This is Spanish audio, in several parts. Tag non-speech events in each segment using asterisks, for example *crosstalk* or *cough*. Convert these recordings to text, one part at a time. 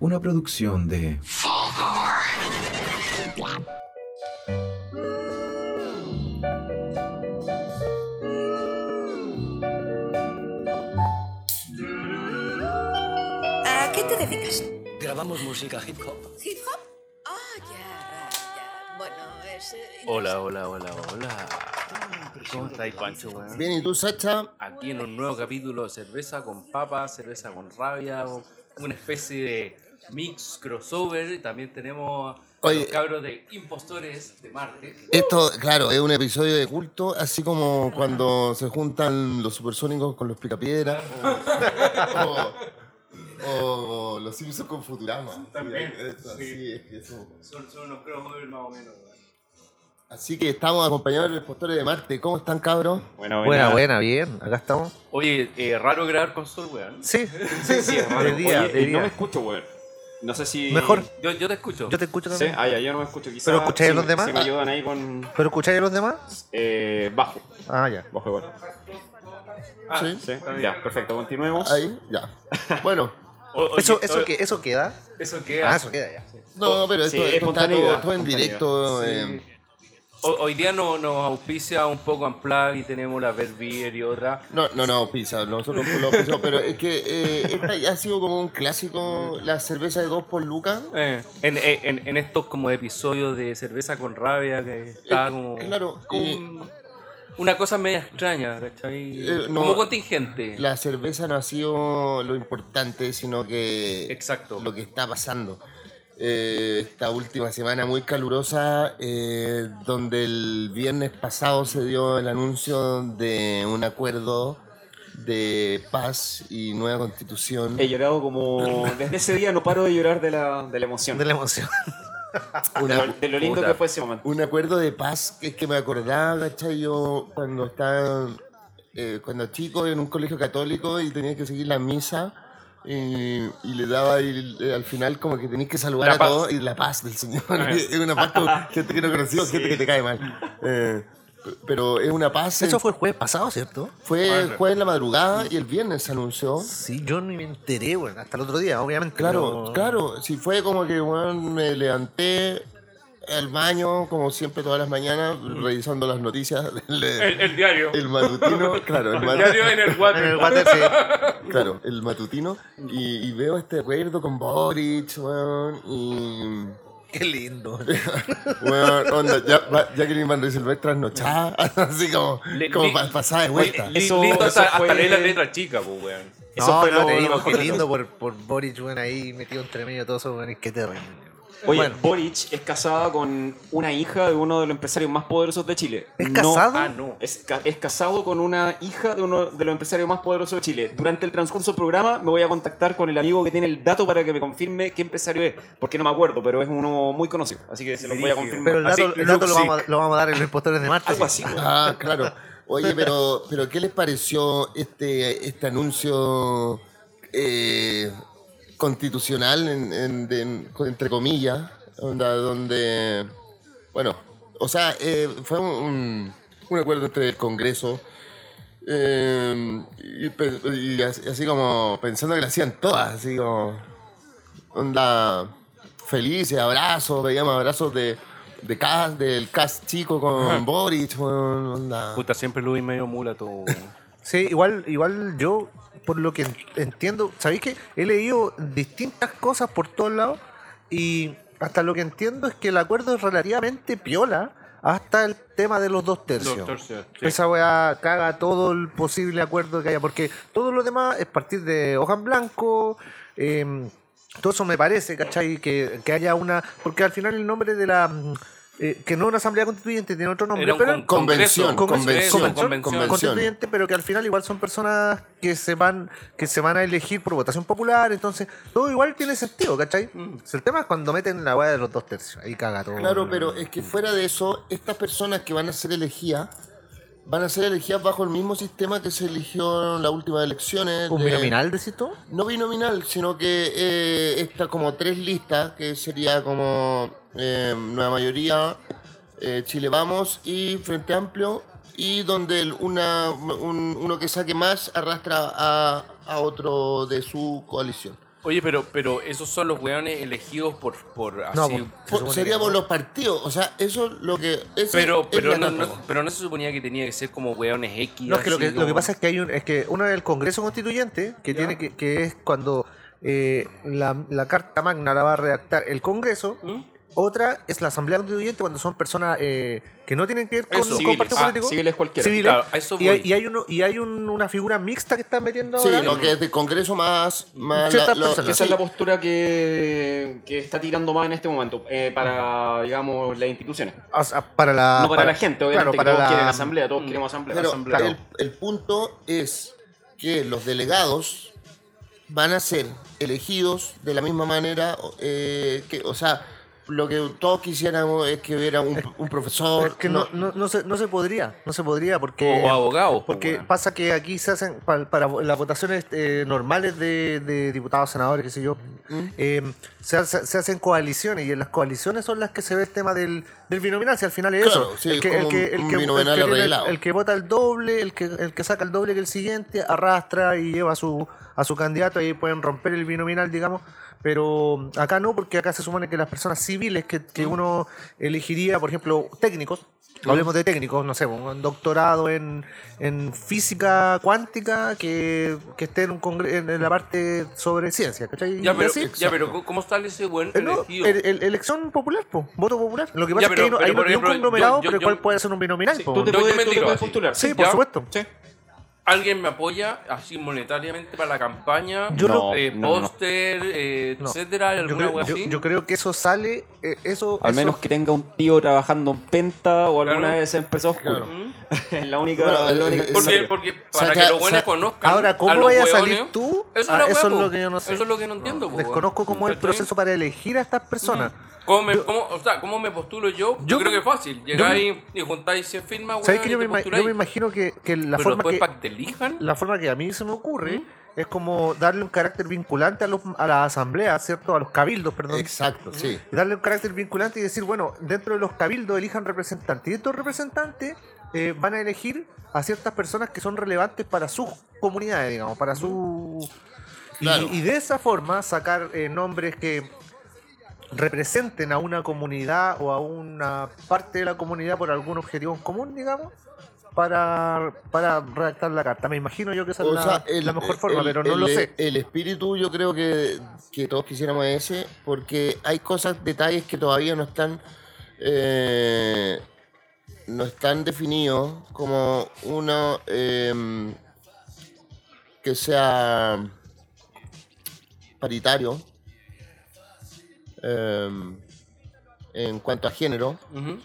Una producción de ¿A qué te dedicas? Grabamos música hip hop. ¿Hip hop? Ah, ya, ya. Bueno, es... Hola, hola, hola, hola. ¿Cómo estáis, Pancho? Bien, ¿y tú, Sacha? Aquí en un nuevo capítulo de cerveza con papas, cerveza con rabia, una especie de mix crossover. Y también tenemos a los cabros de Impostores de Marte. Esto, claro, es un episodio de culto, así como cuando se juntan los supersónicos con los picapiedras. O, o- o los Simpsons con Futurama. También, Sí, eso, sí. sí, es que. Son, son unos crossovers más o menos. Así que estamos acompañados de los postores de Marte. ¿Cómo están, cabros? Buena, Buena, buena, bien. Acá estamos. Oye, eh, raro grabar con Sol, weón. Sí, sí, sí. raro. De día, Oye, de y no me escucho, weón. No sé si. Mejor. Yo, yo te escucho. Yo te escucho Sí, también. ah, ya, yo no me escucho. Quizá, ¿Pero escucháis a los me- demás? Si me ayudan ahí con. ¿Pero escucháis a los demás? Eh, bajo. Ah, ya. Bajo igual. Ah, Sí. Sí, ya, perfecto. Continuemos. Ahí, ya. *laughs* Bueno, o- oye, ¿Eso, eso, oye, que, ¿Eso queda? ¿Eso queda? Ah, eso queda ya. no, pero esto, Sí, esto está todo, en directo. eh, Ho- Hoy día no- nos auspicia un poco Unplug y tenemos la Beer y otra. No, no, no, pizza, nosotros lo pisamos, pero es que eh, esta ya ha sido como un clásico, la cerveza de dos por lucas. Eh, en, en, en estos como episodios de cerveza con rabia que está Eh, como, claro, como eh, un- una cosa media extraña, ¿cachai? Eh, no, como contingente. La cerveza no ha sido lo importante, sino que Exacto. lo que está pasando. Eh, esta última semana muy calurosa, eh, donde el viernes pasado se dio el anuncio de un acuerdo de paz y nueva constitución. He llorado como. Desde ese día no paro de llorar de la, de la emoción. De la emoción. *laughs* De lo, de lo lindo que fue ese momento. un acuerdo de paz que es que me acordaba, ¿cachai? Yo cuando estaba, eh, cuando chico en un colegio católico y tenía que seguir la misa y, y le daba y, eh, al final como que tenías que saludar La a paz. todos y la paz del Señor. *laughs* es una paz con *laughs* gente que no conoció, gente que te cae mal. Eh, pero es una paz. Eso fue el jueves pasado, ¿cierto? fue el jueves en la madrugada y el viernes se anunció. Sí, yo ni me enteré, bueno, hasta el otro día, obviamente. Claro, pero- claro, sí fue como que weón, me levanté al baño, como siempre todas las mañanas, revisando las noticias *laughs* del el, el diario. el matutino, *laughs* claro, el, El matu- diario en el En water. el water, sí. *laughs* claro, el matutino, y, y veo este acuerdo con Boric, weón, y... Qué lindo. Weón, onda, ya, va- Jacqueline Van Rieselberg trasnochada, así como, Le- como li- pasada de vuelta. Li- Eso- lindo eso hasta, fue- hasta leer la letra chica, pues, weón. Eso no, fue no, lo- te lo digo, qué lindo por, por Boric, bueno, ahí metido entre medio todo eso, bueno, qué terrible. Oye, Bueno. Boric es casada con una hija de uno de los empresarios más poderosos de Chile. ¿Es No- casado? Ah, no. Es, ca- es casado con una hija de uno de los empresarios más poderosos de Chile. Durante el transcurso del programa me voy a contactar con el amigo que tiene el dato para que me confirme qué empresario es. Porque no me acuerdo, pero es uno muy conocido. Así que se lo voy a confirmar. Pero el Así, dato, el dato lo, vamos a, lo vamos a dar en los postores de Marte. Algo así. güey. Ah, claro. Oye, pero, pero ¿qué les pareció este, este anuncio eh, constitucional, en, en- de- en- entre comillas, onda, donde, bueno, o sea, eh, fue un, un acuerdo entre el Congreso eh, y, y así, así como pensando que lo hacían todas, así como, onda, felices, abrazos, veíamos abrazos de... De cast, del cast chico con Boric, onda. Puta, siempre lo vi medio mula todo. Sí, igual, igual yo, por lo que en- entiendo, ¿sabéis que he leído distintas cosas por todos lados? Y hasta lo que entiendo es que el acuerdo es relativamente piola hasta el tema de los dos tercios. Dos tercios, sí. Esa weá caga todo el posible acuerdo que haya, porque todo lo demás es partir de hoja en blanco. eh, todo eso me parece, ¿cachai? Que, que haya una. Porque al final el nombre de la. Mm, eh, que no es una asamblea constituyente, tiene otro nombre. Pero con- Convención, congreso, convención, convención. constituyente, pero que al final igual son personas que se van que se van a elegir por votación popular, entonces todo igual tiene sentido, ¿cachai? El tema es cuando meten la weá de los dos tercios, ahí caga todo. Claro, pero es que fuera de eso, estas personas que van a ser elegidas, van a ser elegidas bajo el mismo sistema que se eligió en las últimas elecciones. ¿Un de- binominal decís tú? No binominal, sino que eh, está como tres listas, que sería como eh, Nueva Mayoría, eh, Chile Vamos y Frente Amplio, y donde el- una, un- uno que saque más arrastra a, a otro de su coalición. Oye, pero, pero esos son los weones elegidos por, por así. No, pues, que por no. los partidos. O sea, eso es lo que. ese pero, pero, no, no- pero no se suponía que tenía que ser como weones X. No, es que lo que, lo que pasa es que hay un, es que uno es el Congreso Constituyente, que Ya. tiene que, que es cuando eh, la, la Carta Magna la va a redactar el Congreso, ¿Mm? Otra es la Asamblea Constituyente cuando son personas eh, que no tienen que ver con, partidos Ah, políticos. civiles cualquiera. Civiles. Claro, eso y, hay, y hay, uno, y hay un- una figura mixta que están metiendo Sí, ahora. lo que es de Congreso más. más Ciertas la- lo- personas. Esa es la postura que, que está tirando más en este momento eh, para, digamos, las instituciones. O sea, para la, no para, la gente, obviamente, claro, para que todos la- quieren asamblea, todos queremos asamblea. Pero asamblea. el, el punto es que los delegados van a ser elegidos de la misma manera eh, que, o sea, lo que todos quisiéramos es que hubiera un, un profesor. Es que no, no, no se, no se podría, no se podría porque... O abogados. po, Porque pasa que aquí se hacen, para, para las votaciones eh, normales de, de diputados, senadores, qué sé yo, eh, se, hace- se hacen coaliciones y en las coaliciones son las que se ve el tema del, del binominal, si al final es Claro, eso. sí, el, que, el, que, el, que, el que el vota el doble, el que, el que saca el doble que el siguiente, arrastra y lleva a su, a su candidato, ahí pueden romper el binominal, digamos. Pero acá no, porque acá se supone que las personas civiles que, que uno elegiría, por ejemplo, técnicos, hablemos de técnicos, no sé, un doctorado en, en física cuántica que, que esté en, un congre- en, en la parte sobre ciencia, ¿cachai? Ya, pero, así. ya, pero ¿cómo sale ese buen Eh, no, el- el- elección popular, po, voto popular. Lo que pasa Ya, es que pero- hay, no- pero, hay por un- ejemplo, un conglomerado, yo- yo- pero el yo- cual puede ser un binominal. Sí, po. tú te puedes, tú puedes postular. Sí, por ¿Ya? supuesto. Sí. ¿Alguien me apoya así monetariamente para la campaña? Yo no- eh, no, no. póster, eh, No. etcétera, Yo alguna creo, yo- así. yo creo que eso sale, eh, eso... Al eso- menos que tenga un tío trabajando en Penta o alguna Claro. de esas empresas oscuras. ¿Mm? es la única. Bueno, es la eh, única eh, Porque, porque para saca- que los buenos saca- conozcan. Ahora, ¿cómo vaya a salir tú? Eso, es Ah, eso es lo que yo no sé. Eso es lo que no entiendo. po, Desconozco cómo es el proceso para elegir a estas personas. ¿Cómo me, cómo, o sea, ¿cómo me postulo yo? Yo, Yo- creo que es fácil. Llegáis y juntáis 100 firmas, ¿Sabes que y yo me, yo me imagino que, que la Pero forma después que... para que te elijan. La forma que a mí se me ocurre ¿Mm? es como darle un carácter vinculante a, los, a la asamblea, ¿cierto? A los cabildos, perdón. Exacto, sí. darle un carácter vinculante y decir, bueno, dentro de los cabildos elijan representantes. Y estos representantes eh, van a elegir a ciertas personas que son relevantes para sus comunidades, digamos, para su... Y, de esa forma sacar eh, nombres que representen a una comunidad o a una parte de la comunidad por algún objetivo en común, digamos, para, para redactar la carta. Me imagino yo que esa es la, sea, el- la mejor forma, el- pero no el- lo sé. El espíritu yo creo que, que todos quisiéramos ese, porque hay cosas, detalles que todavía no están eh, no están definidos como uno em, que sea paritario em, en cuanto a género, Ujú.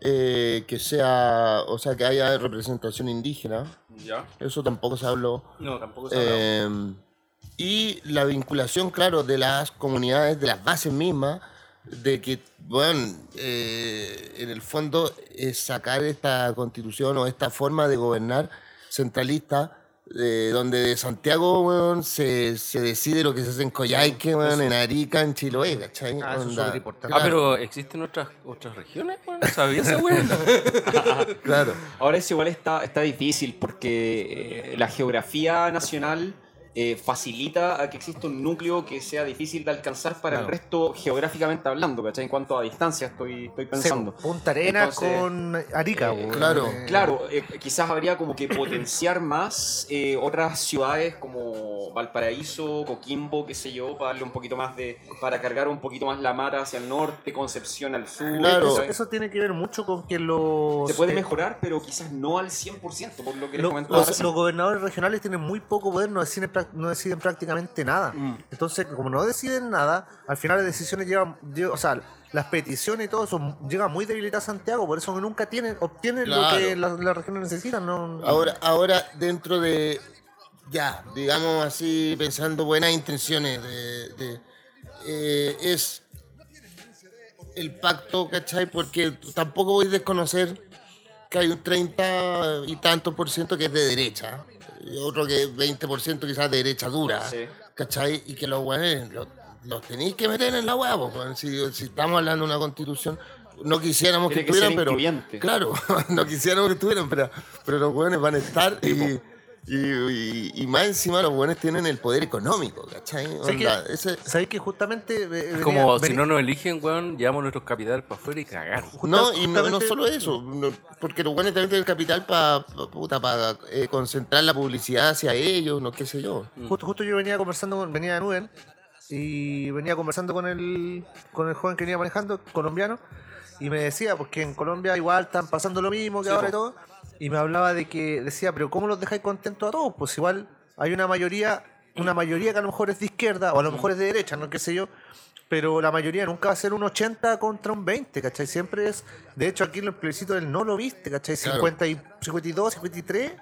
eh, que sea, o sea, que haya representación indígena, Ya. eso tampoco se habló. No, tampoco se ha hablado. Eh, y la vinculación, claro, de las comunidades, de las bases mismas, de que, bueno, eh, en el fondo es sacar esta constitución o esta forma de gobernar centralista, eh, donde de Santiago, weón, se, se decide lo que se hace en Coyhaique, weón, en Arica, en Chiloé, ¿cachai? Ah, eso es Onda, súper importante. Ah, pero ¿existen otras, otras regiones? weón? ¿Sabías esa weón? *laughs* Claro. Ahora eso igual está, está difícil porque eh, la geografía nacional eh, facilita a que exista un núcleo que sea difícil de alcanzar para el resto geográficamente hablando, ¿cachai? En cuanto a distancia estoy, estoy pensando. Sí, Punta Arena Entonces, con Arica. eh, claro. Eh, Claro, eh, quizás habría como que potenciar más eh, otras ciudades como Valparaíso, Coquimbo, qué sé yo, para darle un poquito más de. para cargar un poquito más la mata hacia el norte, Concepción al sur. Claro. Eso, tiene que ver mucho con que los... Se puede eh, mejorar, pero quizás no al 100%, por lo que les comentaba. los, los gobernadores regionales tienen muy poco poder, no deciden, no deciden prácticamente nada. Mm. Entonces, como no deciden nada, al final las decisiones llegan, lle- o sea, las peticiones y todo eso llegan muy debilitadas a Santiago, por eso que nunca tienen, obtienen lo que las, las regiones necesitan. No, Ahora, ahora dentro de, ya, digamos así, pensando buenas intenciones, de, de, eh, es el pacto, ¿cachai? Porque tampoco voy a desconocer que hay un 30 y tantos por ciento que es de derecha, y otro que 20 por ciento quizás de derecha dura, Sí. ¿cachai? Y que los buenos los, los tenéis que meter en la hueá, pues, si, si estamos hablando de una constitución, no quisiéramos que estuvieran, pero incluyente. claro, *laughs* no quisiéramos que estuvieran, pero, pero los buenos van a estar y, Y, y- y más encima los buenos tienen el poder económico, ¿cachai? ¿Sabes que- Onda, ese- ¿Sabéis que justamente... eh, venía- Es como si no nos eligen, weón, llevamos nuestros capitales para afuera y cagar. no, y no, solo eso, no, porque los buenos también tienen capital para para concentrar la publicidad hacia ellos, no qué sé yo. Justo, justo yo venía conversando con, venía de Nubel y venía conversando con el, con el joven que venía manejando, colombiano, y me decía, porque en Colombia igual están pasando lo mismo que ahora y todo, y me hablaba de que decía, pero ¿cómo los dejáis contentos a todos? Pues igual hay una mayoría, una mayoría que a lo mejor es de izquierda o a lo mejor es de derecha, no qué sé yo. Pero la mayoría nunca va a ser un 80 contra un 20, ¿cachai? Siempre es. De hecho, aquí en el plebiscito del no lo viste, ¿cachai? Claro. 50 y 52, 53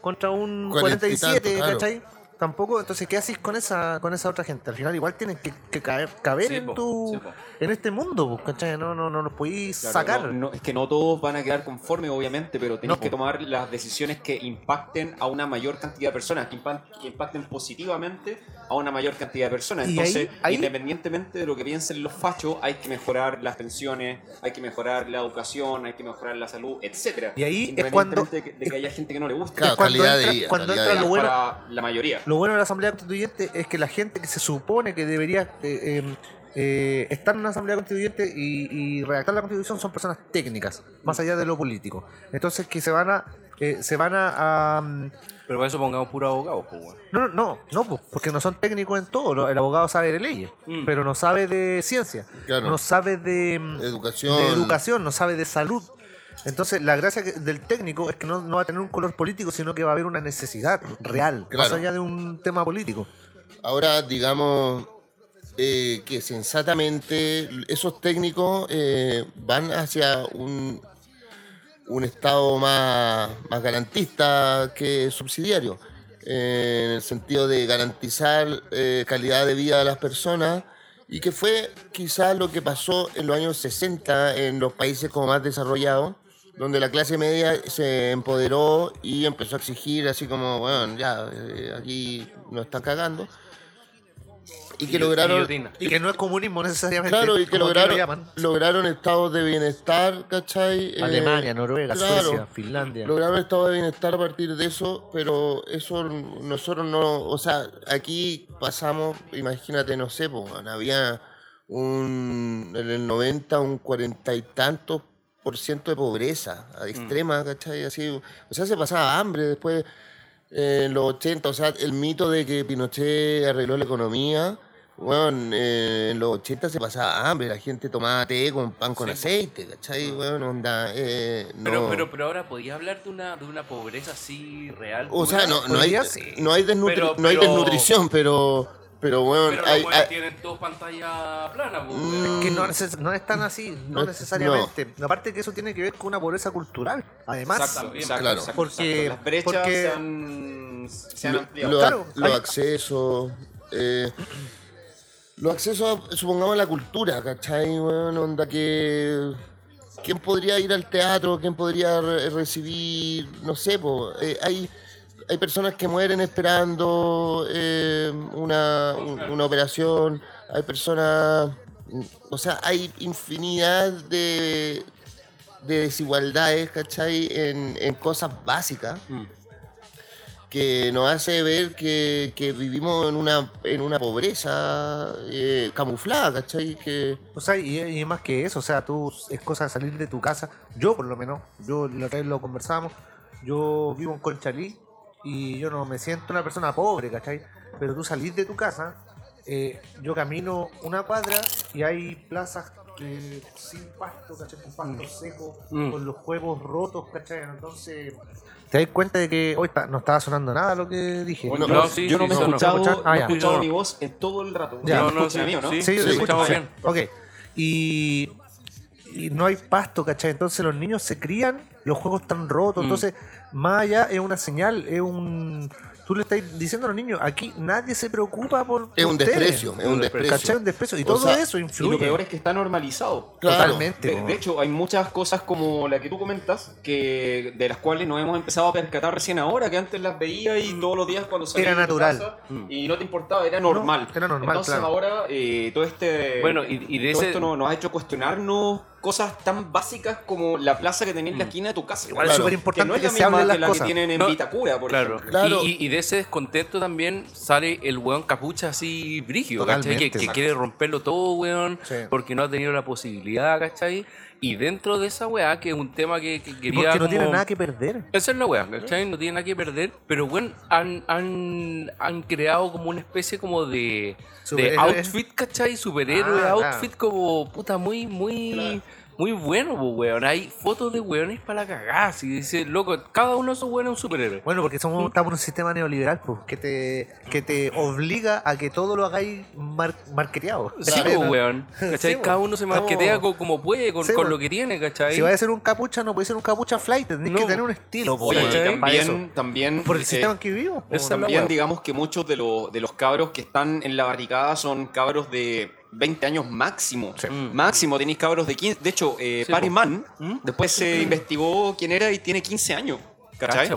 contra un Cuarenta y 47, tanto, claro. ¿cachai? Tampoco, entonces, ¿qué haces con esa con esa otra gente? Al final, igual tienen que, que caer, caber Sí, en po, tu sí, en este mundo, ¿cachai? No, no, no los podéis Claro, sacar. no- no- es que no todos van a quedar conformes, obviamente, pero tenéis No, que po. tomar las decisiones que impacten a una mayor cantidad de personas, que, impa- que impacten positivamente a una mayor cantidad de personas. Y Entonces, ahí- ahí- independientemente de lo que piensen los fachos, hay que mejorar las pensiones, hay que mejorar la educación, hay que mejorar la salud, etcétera. Y ahí es cuando- Independientemente de que, de que haya gente que no le guste. Claro, cuando calidad de entra- vida. cuando calidad entra de lo bueno- para la mayoría. Lo bueno de la Asamblea Constituyente es que la gente que se supone que debería eh, eh, eh, estar en una Asamblea Constituyente y, y redactar la Constitución son personas técnicas, más allá de lo político. Entonces que se van a... eh, se van a, a, mm, Pero para eso pongamos puro abogados, pues, weón. no, no, no, pues, porque no son técnicos en todo. El abogado sabe de leyes, Mm. pero no sabe de ciencia, Claro. no sabe de, mm, Educación. de educación, no sabe de salud. Entonces, la gracia del técnico es que no, no va a tener un color político, sino que va a haber una necesidad real, más allá de un tema político. Ahora, digamos eh, que sensatamente esos técnicos eh, van hacia un, un Estado más, más garantista que subsidiario, eh, en el sentido de garantizar eh, calidad de vida a las personas y que fue quizás lo que pasó en los años 60 en los países como más desarrollados, donde la clase media se empoderó y empezó a exigir así como, bueno, ya, eh, aquí nos están cagando. Y que lograron... Y que no es comunismo necesariamente. Claro, y que lograron, lo lograron estados de bienestar, ¿cachai? Eh, Alemania, Noruega, claro, Suecia, Finlandia. Lograron estados de bienestar a partir de eso, pero eso nosotros no, o sea, aquí pasamos, imagínate, no sé, pues, había un, en el 90 un cuarenta y tantos de pobreza a extrema, ¿cachai? Así, o sea, se pasaba hambre después eh, en los 80, o sea, el mito de que Pinochet arregló la economía, bueno, eh, en los 80 se pasaba hambre, la gente tomaba té con pan con Sí. aceite, ¿cachai? Bueno, onda, eh, no. Pero, pero, pero ahora, ¿podía hablar de una, de una pobreza así real? o sea, no, no, hay, no, hay desnutri- Pero- no hay desnutrición, pero, pero bueno, Pero hay, tienen todos pantalla plana, pues, Mm. Que no, neces- no es tan así, no No, necesariamente. Aparte que eso tiene que ver con una pobreza cultural. Además, Exacto, exacto, Claro. exacto, Porque- exacto. Las brechas porque- se han, se han lo- ampliado. lo- Claro, los hay- accesos. eh, los accesos, supongamos, a la cultura, ¿cachai? Bueno, onda que. ¿Quién podría ir al teatro? ¿Quién podría re- recibir? No sé, po, eh, hay, hay personas que mueren esperando eh, una, un- una operación. Hay personas. O sea, hay infinidad de, de desigualdades, ¿cachai? En, en cosas básicas que nos hace ver que, que vivimos en una, en una pobreza eh, camuflada, ¿cachai? Que, o sea, y, y más que eso, o sea, tú es cosa de salir de tu casa. Yo, por lo menos, yo la otra vez lo conversamos. Yo vivo en Conchalí y yo no me siento una persona pobre, ¿cachai? Pero tú salís de tu casa, eh, yo camino una cuadra y hay plazas eh, sin pasto, ¿cachai? Con pasto seco, Mm. con los huevos rotos, ¿cachai? Entonces, te das cuenta de que hoy está- no estaba sonando nada lo que dije. Bueno, No, yo, sí, yo no sí, me he no. escuchado. Ah, no escuchado No. mi voz en todo el rato. Ya. ¿Me No, no, sí, a mí, o no? sí. Sí, Sí, estamos bien. Ok. Y, y no hay pasto, ¿cachai? Entonces los niños se crían, los juegos están rotos. Mm. Entonces, más allá es una señal, es un. Tú le estás diciendo a los niños, aquí nadie se preocupa por. es un ustedes. desprecio, es un ¿Cachai? desprecio. Un desprecio. Y O todo sea, eso Y influye. lo peor es que está normalizado. Claro. Totalmente. De, de hecho, hay muchas cosas como la que tú comentas, que de las cuales nos hemos empezado a percatar recién ahora, que antes las veía y todos los días cuando salías Era natural. casa y no te importaba, era normal. era normal, Entonces claro. ahora eh, todo este... Bueno, y- y de todo ese- esto nos, nos ha hecho cuestionarnos cosas tan básicas como la plaza que tenés en la esquina de tu casa. Igual es súper Que importante no es que la se misma las que la cosas. que tienen en No, Vitacura, por Claro. ejemplo. Claro. Y, y- y de ese descontento también sale el weón capucha así brígido, ¿cachai? Que, que quiere romperlo todo, weón, Sí. porque no ha tenido la posibilidad, ¿cachai? Y dentro de esa weá, que es un tema que, que quería. porque no tiene nada que perder. Esa es la weá, ¿cachai? No tiene nada que perder. Pero bueno, han, han, han creado como una especie como de, de outfit, ¿cachai? Superhéroe, Ah, outfit como puta muy, muy, muy bueno, pues, weón. Hay fotos de weones para la cagada. Si dice, loco, cada uno de esos weones es un superhéroe. Bueno, porque somos, estamos en un sistema neoliberal pues, que, te, que te obliga a que todo lo hagáis mar, marketeado. Sí, ¿Sabes? pues, weón. *laughs* ¿Cachai? Sí, Cada pues. uno se marquetea co- como puede, con, Sí, con pues. lo que tiene, ¿cachai? Si vas a ser un capucha, no puedes ser un capucha flight, tenés No. que tener un estilo. eso. también, también Por el eh, sistema en que vivimos. po, esa es la También digamos que muchos de, los de los cabros que están en la barricada son cabros de 20 años máximo. Mm. Máximo, tenéis cabros de 15. De hecho, eh, Sí, Paris po. Man ¿Mm? después se investigó quién era y tiene 15 años. ¿Cachai?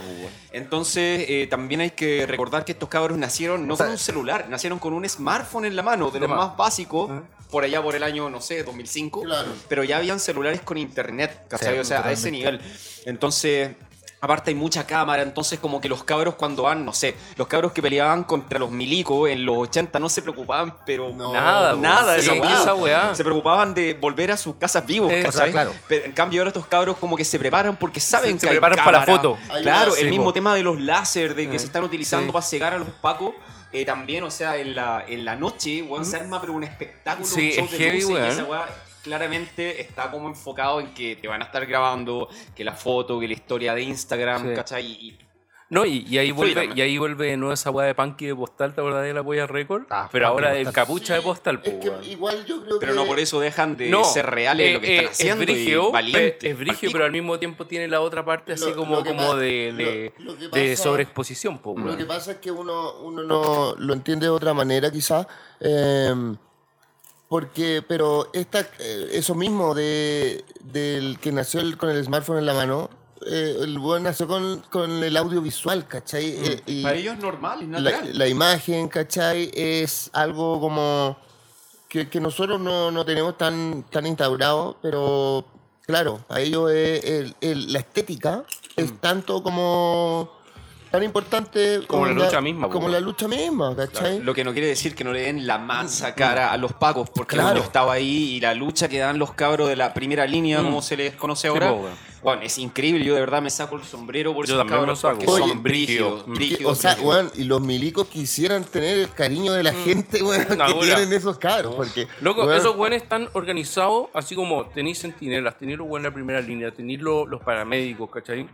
Entonces, eh, también hay que recordar que estos cabros nacieron no O sea, con un celular, nacieron con un smartphone en la mano, de los ma- más básicos, Ah. por allá por el año, no sé, 2005. Claro. Pero ya habían celulares con internet, ¿cachai? Sí, o sea, a ese nivel. Entonces, aparte hay mucha cámara, entonces como que los cabros cuando van, no sé, los cabros que peleaban contra los milicos en los 80 no se preocupaban, pero No. Nada, nada de sí, esa weá. esa weá. Se preocupaban de volver a sus casas vivos, Eh, claro. Pero en cambio ahora estos cabros como que se preparan porque saben Se que hay preparan para la foto. Claro, el mismo tema de los láser, de que Eh, se están utilizando sí. para cegar a los pacos. eh, también, o sea, en la, en la noche, weón, se arma pero un espectáculo, Sí, un show es de heavy, luces, y esa weá claramente está como enfocado en que te van a estar grabando, que la foto, que la historia de Instagram, Sí. ¿cachai? Y, y- No, y, y ahí vuelve, y ahí vuelve de nuevo esa weá de Punky de postal, ¿te acordás de la polla récord? Ah, Pero ahora de capucha de postal, Es pues, que igual yo creo pero que. no por eso dejan de No, ser reales eh, lo que están eh, haciendo Es brigio, y es brigio, pero al mismo tiempo tiene la otra parte así Lo- como, lo como de, de, lo- lo que de pasa- sobreexposición, pues, Lo que pasa es que uno, uno no lo entiende de otra manera, quizás. eh, porque, pero esta, eh, eso mismo de, del que nació el- con el smartphone en la mano, eh, el buen nació con, con el audiovisual, ¿cachai? Eh, y Para ellos es normal, es la, natural. la imagen, ¿cachai? Es algo como que, que nosotros no, no tenemos tan, tan instaurado, pero claro, a ellos es el- el- la estética es tanto como tan importante Como la lucha misma, como po. la lucha misma, ¿cachai? Lo que no quiere decir que no le den la mansa cara a los pacos, porque Claro. estaba ahí y la lucha que dan los cabros de la primera línea, como se les conoce Sí, ahora, weón. bueno, es increíble. Yo de verdad me saco el sombrero por Yo esos cabros saco. porque Oye, son brígidos, o sea, brígidos. y los milicos quisieran tener el cariño de la gente, weón, Una que tienen esos cabros, porque... Loco, esos güeyes están organizados así como tenéis centinelas, tenéis los güeyes en la primera línea, tenéis los, los paramédicos, ¿cachai?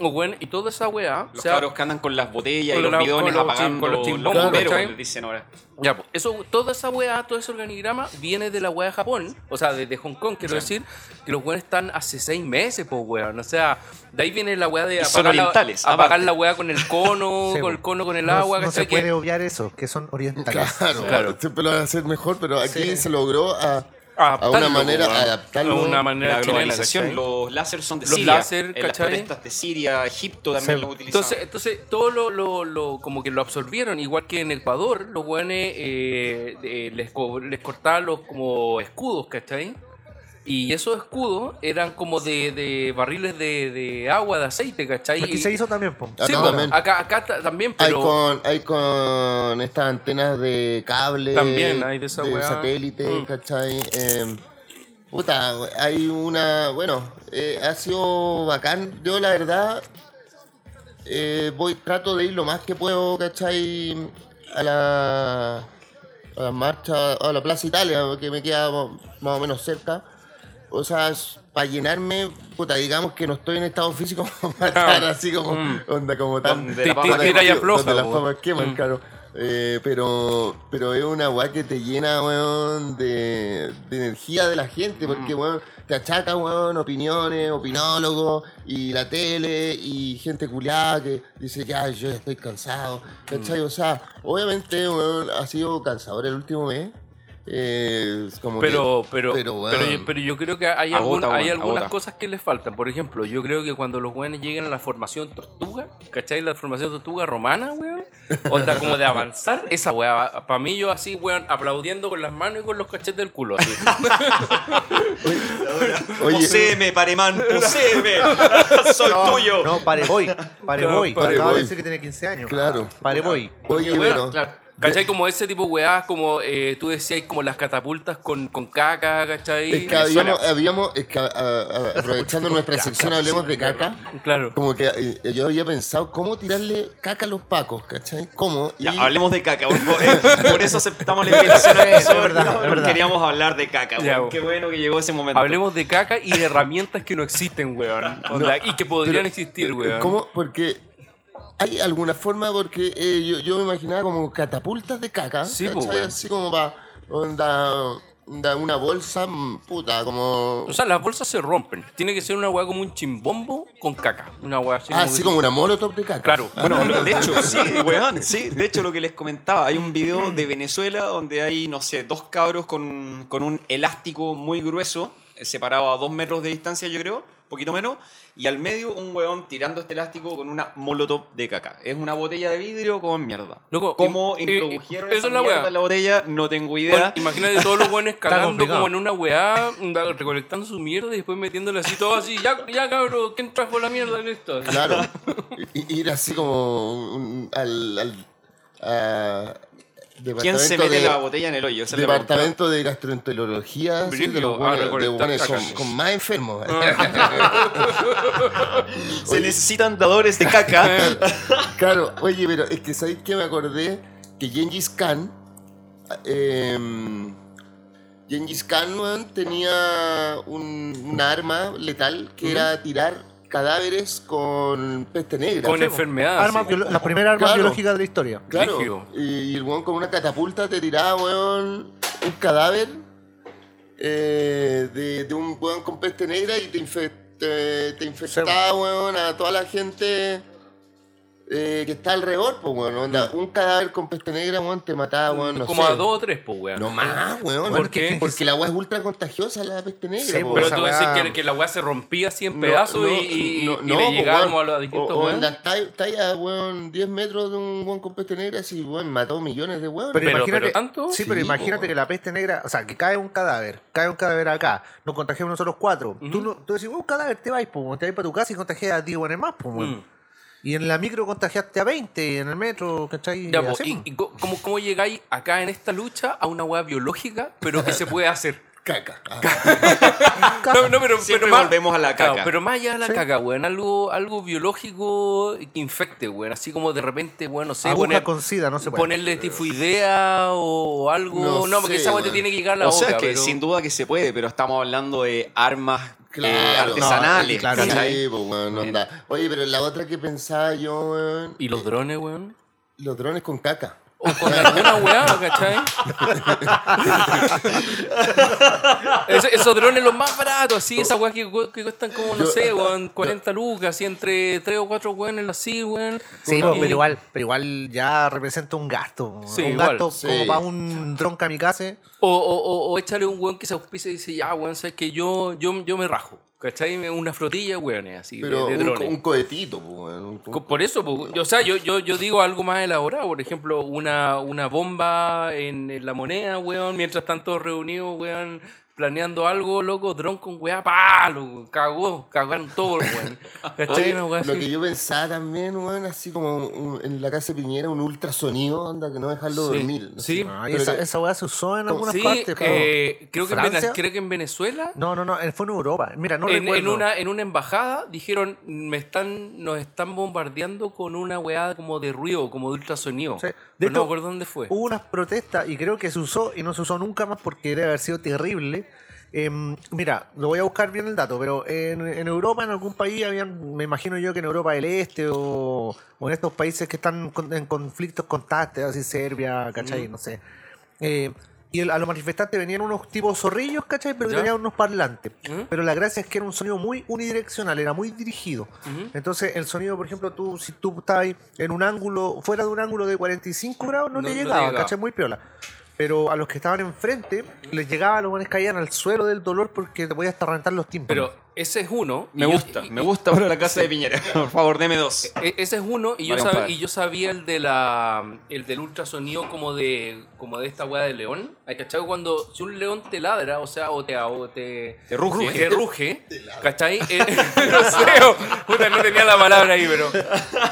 Los güeyes y toda esa weá. Los o sea, cabros que andan con las botellas y los la- bidones con los apagando con los los chimbombos, bomberos, ¿cachai? les dicen ahora. Ya, pues, eso, toda esa weá, todo ese organigrama viene de la weá de Japón, o sea, de, de Hong Kong, quiero decir, que los weones están hace seis meses, pues weón. O sea, de ahí viene la weá de son apagar, la, orientales, apagar aparte. la weá con el cono, *laughs* Sí, con el cono, con el No- agua, no, ¿cachai? se Que- puede obviar eso, que son orientales. Claro, Claro. siempre lo van a hacer mejor, pero aquí Sí. se logró a, a una manera, adaptarlo. A una manera La globalización, ¿cachai? los láser son de Los Siria. láser, en las ¿cachai? protestas de Siria, Egipto también Sí. lo utilizan. Entonces, entonces todo lo, lo, lo- como que lo absorbieron, igual que en Ecuador, los buenos les, co- les cortaban los como escudos, ¿cachai? Y esos escudos eran como de, de barriles de, de agua, de aceite, ¿cachai? Aquí Y- se hizo también, po. Acá Sí, po, también. acá, acá ta- también, Hay pero... con, hay con estas antenas de cable. También hay de esa weá. satélite, Mm. ¿cachai? Eh, puta, hay una. Bueno, eh, ha sido bacán. Yo, la verdad, eh, voy, trato de ir lo más que puedo, ¿cachai? A la. A la marcha, a la Plaza Italia, que me queda más o menos cerca. O sea, para llenarme, puta, digamos que no estoy en estado físico *laughs* para estar así como, Mm. onda como tan... Donde la queman, Mm. claro. Eh, pero, pero es una weá que te llena, weón, de, de energía de la gente, porque, weón, te achaca, weón, opiniones, opinólogos, y la tele, y gente culiada que dice, ya, yo ya estoy cansado, ¿cachai? O sea, obviamente, weón, ha sido cansador el último mes. Eh, como Pero, que- pero, pero, yo, pero yo creo que hay, Agota, algún- hay algunas agota. cosas que les faltan. Por ejemplo, yo creo que cuando los weones lleguen a la formación tortuga, ¿cachai? La formación tortuga romana, weón. Onda como de avanzar, esa weá, para mí yo así, weón, aplaudiendo con las manos y con los cachetes del culo. así. *laughs* Oye, Poseeme, Paremán, *laughs* poseeme. *laughs* Soy No, tuyo. No, pare voy. Pare Claro, Acaba de decir que tiene 15 años. Claro. Pare voy. oye, Bueno, pero. claro. ¿Cachai? Como ese tipo de como eh, tú decías, como las catapultas con, con caca, ¿cachai? Es que habíamos, habíamos es que, a- a- aprovechando *laughs* nuestra sección, hablemos de caca. Claro. Como que eh, yo había pensado cómo tirarle caca a los pacos, ¿cachai? ¿Cómo? Y- Ya, hablemos de caca. Por. Eh, por eso aceptamos la invitación a *laughs* Es verdad, verdad. Queríamos hablar de caca. Ya. Qué bueno que llegó ese momento. Hablemos de caca y de herramientas que no existen, weón. Onda, y que podrían existir, weón. ¿Cómo? Porque hay alguna forma, porque eh, yo, yo me imaginaba como catapultas de caca. Sí, pues. Así como para onda, onda una bolsa, mm, puta, como. O sea, las bolsas se rompen. Tiene que ser una weá como un chimbombo con caca. Una weá así. ah, como así que- como una molotov de caca. Claro. Bueno, de hecho, sí, *laughs* weón, sí. De hecho, lo que les comentaba, hay un video de Venezuela donde hay, no sé, dos cabros con, con un elástico muy grueso, eh, separado a dos metros de distancia, yo creo, poquito menos, y al medio un weón tirando este elástico con una molotov de caca. Es una botella de vidrio como mierda. Loco, ¿Cómo y- y- introdujeron esa es la mierda weá. en la botella? No tengo idea. Bueno, imagínate todos los buenos *laughs* cagando como en una weá, recolectando su mierda y después metiéndole así todo así. Ya, ya cabrón, ¿quién trajo la mierda? Listo. Claro. Y- Ir así como un- al. al a- ¿Quién se mete de- la botella en el hoyo? Esa. Departamento de gastroenterología, así, de Brígido, los a buenos, de recolectar buenos caca. con, más enfermos. *laughs* *laughs* Se necesitan dadores de caca. *laughs* claro, oye, pero es que ¿sabéis que me acordé? Que Gengis Khan. Eh, Gengis Khan tenía un, un arma letal que era tirar cadáveres con peste negra. Con enfermedades. Armas sí. primeras armas Claro. biológicas de la historia. Claro. Y, el weón con una catapulta te tiraba, weón, un cadáver eh, de, de un weón con peste negra y te, infe- te, te infectaba, weón, a toda la gente eh, que está alrededor, pues, weón. onda, Un cadáver con peste negra, weón, te mataba, weón, no como sé. a dos o tres, pues, weón. No más, weón. ¿Por qué? Porque la weá es ultra contagiosa, la peste negra. Sí, po, Pero tú weá- decís que, que la weá se rompía así en No, pedazos no, y, y, no, y no, le po, llegábamos weón. a los distintos O, weón. está, está ya, weón, 10 metros de un weón con peste negra, así, weón, mató millones de weón. Pero, Pero- imagínate, pero tanto. Sí, Sí, pero imagínate weón. que la peste negra, o sea, que cae un cadáver, cae un cadáver acá, nos contagiamos nosotros cuatro. tú, no, tú decís, un cadáver, te vas, po, te vas para tu casa y contagias a 10 buenos más, po, weón. Y en la micro contagiaste a 20, y en el metro, ¿cachai? Ya, Y po, y, cómo, ¿Cómo llegáis acá en esta lucha a una weá biológica, pero que se puede hacer? *laughs* Caca. Ah. *laughs* No, no, pero, Siempre pero más- volvemos a la claro, caca. pero más allá de la Sí. caca, weón. Algo, algo biológico que infecte, weón. Así como de repente, weón, no sé, poner- con sida, no se puede. ponerle tifoidea o algo. No, No porque esa weá te weón. tiene que llegar a la o sea, que pero- sin duda que se puede, pero estamos hablando de armas eh, Claro. artesanales. No, claro. ¿cachai? Sí, pues, weón, onda. Oye, pero la otra que pensaba yo, weón, ¿Y los drones, weón? los drones con caca. O con alguna weá, ¿cachai? Ese- esos drones los más baratos, así, esas weas que, cu- que cuestan como, no sé, weón, 40 lucas, así entre 3 o 4 weones así, weón. Sí, Y- po, pero igual, pero igual ya representa un gasto. Sí, un igual. gasto Sí. como para un dron kamikaze. O, o, o, o échale un weón que se auspice y dice, ya, weón, sabes que yo, yo, yo me rajo, ¿cachai? Una flotilla, weones, así, Pero de, un, drones. un cohetito, pues, weón. un- Co- Por eso, po, yo- o sea, yo, yo, yo digo algo más elaborado, por ejemplo, una, una bomba en, en la moneda, weón, mientras están todos reunidos, weón, planeando algo, loco, dron con weá, pa, lo cagó, cagaron todos, weón. *laughs* Lo así. que yo pensaba también, weón, así como un- en la casa de Piñera, un ultrasonido, onda, que no dejarlo Sí. dormir. no Sí. Pero esa, que- esa weá se usó en algunas Sí, partes. pero- eh, creo, que en creo que en Venezuela, No, no, no, fue en Europa. Mira, no en, una, en una embajada, dijeron, me están, nos están bombardeando con una weá como de ruido, como de ultrasonido. Sí. De no me acuerdo dónde fue. Hubo unas protestas y creo que se usó y no se usó nunca más porque debe haber sido terrible. Em, mira, lo voy a buscar bien el dato, pero en, en Europa, en algún país, habían, me imagino yo que en Europa del Este o, o en estos países que están con- en conflictos constantes, así Serbia, ¿cachai? No sé. Eh, y el- a los manifestantes venían unos tipos zorrillos, ¿cachai? Pero ¿Ya? tenían unos parlantes. ¿Mm? Pero la gracia es que era un sonido muy unidireccional, era muy dirigido. Entonces, el sonido, por ejemplo, tú, si tú estabas ahí en un ángulo, fuera de un ángulo de 45 grados, no, No- te no llegaba, llegaba. ¿cachai? Muy piola. Pero a los que estaban enfrente, les llegaba, los buenos caían al suelo del dolor porque te podías hasta rentar los tímpanos. Pero ese es uno. Me yo- gusta, y- me gusta para la casa de Piñera. *laughs* Por favor, deme dos. E- Ese es uno y yo, Vale, sab- compadre. y yo sabía el de la el del ultrasonido como de como de esta weá de león. ¿Hay cachado cuando si un león te ladra, o sea, o te o te, Te ruge. te ruge, ¿cachai? Eh, *laughs* no sé, o- puta, no tenía la palabra ahí, pero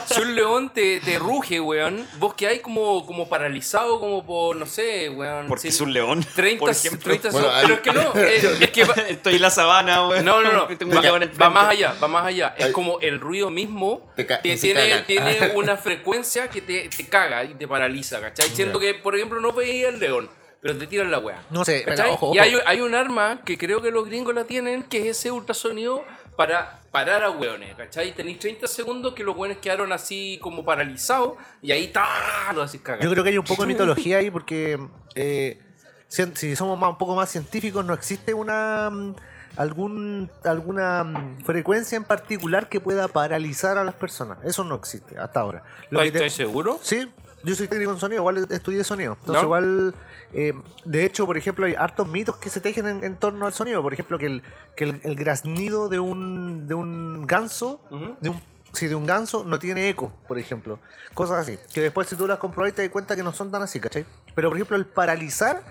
si un león te, te ruge, weón, vos que hay como como paralizado como por no sé, weón, Porque sin- es un león. 30, por ejemplo. 30 Bueno, pero es que no, eh, es que va- *laughs* Estoy en la sabana, güey. no, no, no. Tengo Va, más allá, va más allá. Es como el ruido mismo Te se tiene, *laughs* una frecuencia que te, te caga y te paraliza, ¿cachai? Siento que, por ejemplo, no veía el león, pero te tiran la weá. No sé, pero ojo, Y hay, hay un arma que creo que los gringos la tienen, que es ese ultrasonido para parar a weones, ¿cachai? Tenéis 30 segundos que los weones quedaron así como paralizados y ahí ¡tá! lo haces cagar. Yo creo que hay un poco de *laughs* mitología ahí porque eh, si, si somos más, un poco más científicos, no existe una mm, algún alguna mm, frecuencia en particular que pueda paralizar a las personas. Eso no existe hasta ahora. Lo ¿Estás te- seguro? Sí, yo soy técnico en sonido, igual estudié sonido. Entonces, ¿No? igual, eh, de hecho, por ejemplo, hay hartos mitos que se tejen en, en torno al sonido. Por ejemplo, que el, que el, el graznido de un, de un ganso, de un, sí, de un ganso, no tiene eco, por ejemplo. Cosas así. Que después, si tú las comprobas, te das cuenta que no son tan así, ¿cachai? Pero, por ejemplo, el paralizar,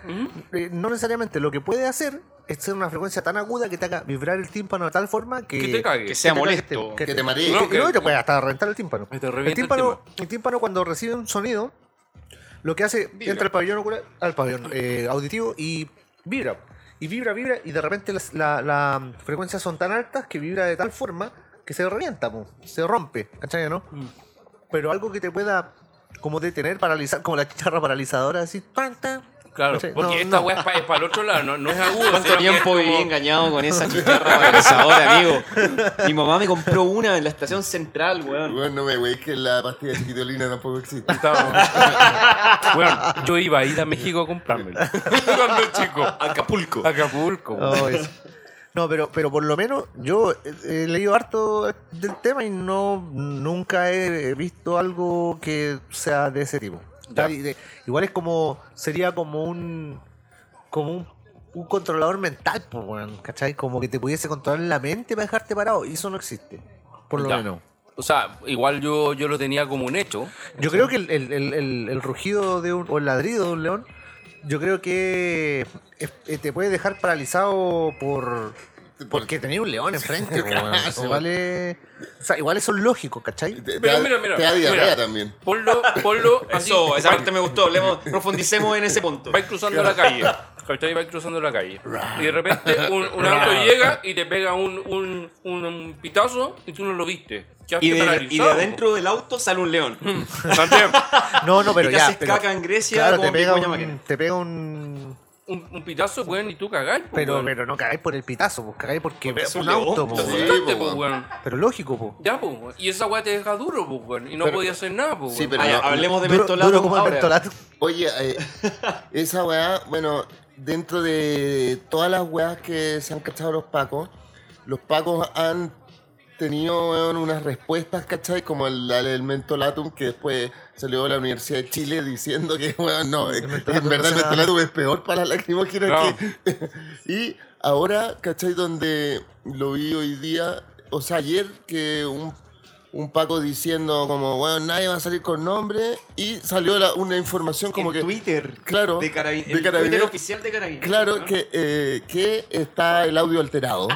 eh, no necesariamente lo que puede hacer es ser una frecuencia tan aguda que te haga vibrar el tímpano de tal forma que. Que te cague. Que sea que te molesto. Que te maree. no, No, que- no, te puede hasta reventar el tímpano. Te El tímpano, el tímpano cuando recibe un sonido, lo que hace, Vibra. entra al pabellón ocular, al pabellón eh, auditivo y vibra. Y vibra, vibra, y de repente las la, la frecuencias son tan altas que vibra de tal forma que se revienta, po, se rompe, ¿cachai? ¿no? Mm. Pero algo que te pueda como detener, paralizar, como la chicharra paralizadora, así, tan, Claro, porque No, esta no. weá es para el otro lado, no, no es agudo. ¿Cuánto tiempo viví como- engañado con esa chicharra paralizadora, amigo? Mi mamá me compró una en la estación central, weón. Bueno, no me wey que la pastilla de chiquitolina tampoco existe. Bueno, yo iba a ir a México a comprármela. *laughs* Cuando chico. Acapulco. Acapulco. Oh, No, pero, pero por lo menos yo he, he leído harto del tema y no nunca he visto algo que sea de ese tipo. Ya. Igual es como, sería como un como un, un controlador mental, pues, ¿cachai? Como que te pudiese controlar la mente para dejarte parado, y eso no existe, por lo Ya. menos. O sea, igual yo, yo lo tenía como un hecho. Yo creo que el- el- el- el rugido de un, o el ladrido de un león, yo creo que es- eh, te puede dejar paralizado por porque tenía un león enfrente. Claro. Igual es, o sea, igual eso es lógico, ¿cachai? Te, da, mira, mira, te da diarrea mira. también. Ponlo, ponlo *laughs* así. Eso, esa parte me gustó. Hablemos, profundicemos en ese punto. Vais cruzando la calle. ¿Cachai? Vais cruzando la calle. Y de repente un, un auto llega y te pega un, un, un pitazo y tú no lo viste. Y de, y de adentro del auto sale un león. *laughs* También. No, no, pero Y te ya. haces pero- caca en Grecia claro, como te pega, un, te pega un. Un, un pitazo, weón, y tú cagáis. Pero, weón. pero no cagáis por el pitazo, pues cagáis porque Porque es un auto, pues, po, sí. weón. weón. Pero lógico, po. Ya, pues. Y esa weá te deja duro, pues, weón. Y no Pero- podía hacer nada, pues, Sí, pero Ah, no- hablemos de Duro, mentolato duro como el ahora. mentolato. Oye, eh, *laughs* esa weá, bueno, dentro de todas las weas que se han cachado los pacos, los pacos han tenido weón, unas respuestas, ¿cachai? Como el, la del mentolatum, que después salió de la Universidad de Chile diciendo que, weón, no, en verdad el no será- mentolatum es peor para la lacrimógena No. que... *laughs* y ahora, ¿cachai? Donde lo vi hoy día, o sea, ayer que un un Paco diciendo como, bueno, nadie va a salir con nombre y salió la- una información como en que... Twitter. Claro, De, carabin de el Carabinero. Twitter oficial de Carabineros. Claro que, eh, que está el audio alterado.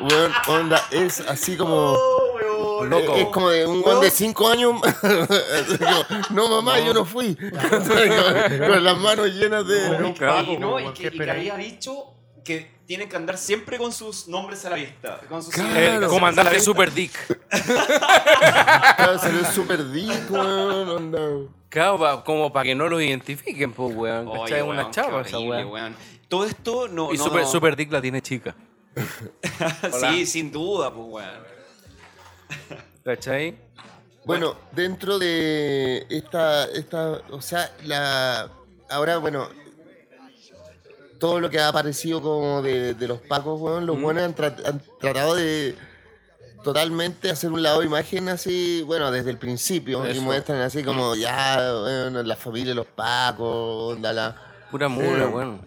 Bueno, onda, es así como... *laughs* Loco. Es como de un weón de 5 años. *laughs* No, mamá, yo no fui. *laughs* con, las manos llenas de. Nunca. Y, no, y ¿Qué que, y que había dicho que tienen que andar siempre con sus nombres a la vista. Con sus Claro. Comandante. Super Dick. Claro, salió super deep, weón, onda. Claro, pa- como para que no lo identifiquen, pues, weón. Oye, ¿Cachai? Una weón, chava esa weón. weón. Todo esto no. Y no- super, super Dick la tiene chica. *laughs* sí, sin duda, pues, weón. ¿Cachai? Bueno, dentro de esta, esta, o sea, la, ahora, bueno, todo lo que ha aparecido como de, de los pacos, weón, los buenos han, tra- han tratado de totalmente hacer un lado de imagen así, bueno, desde el principio, y muestran así como, ya, bueno, la familia de los pacos, onda, la, Pura mula, Eh, weón.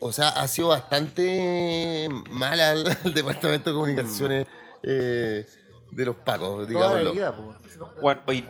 o sea, ha sido bastante mala el, el Departamento de Comunicaciones eh, de los pacos, Toda la digámoslo. vida. Bueno, hoy,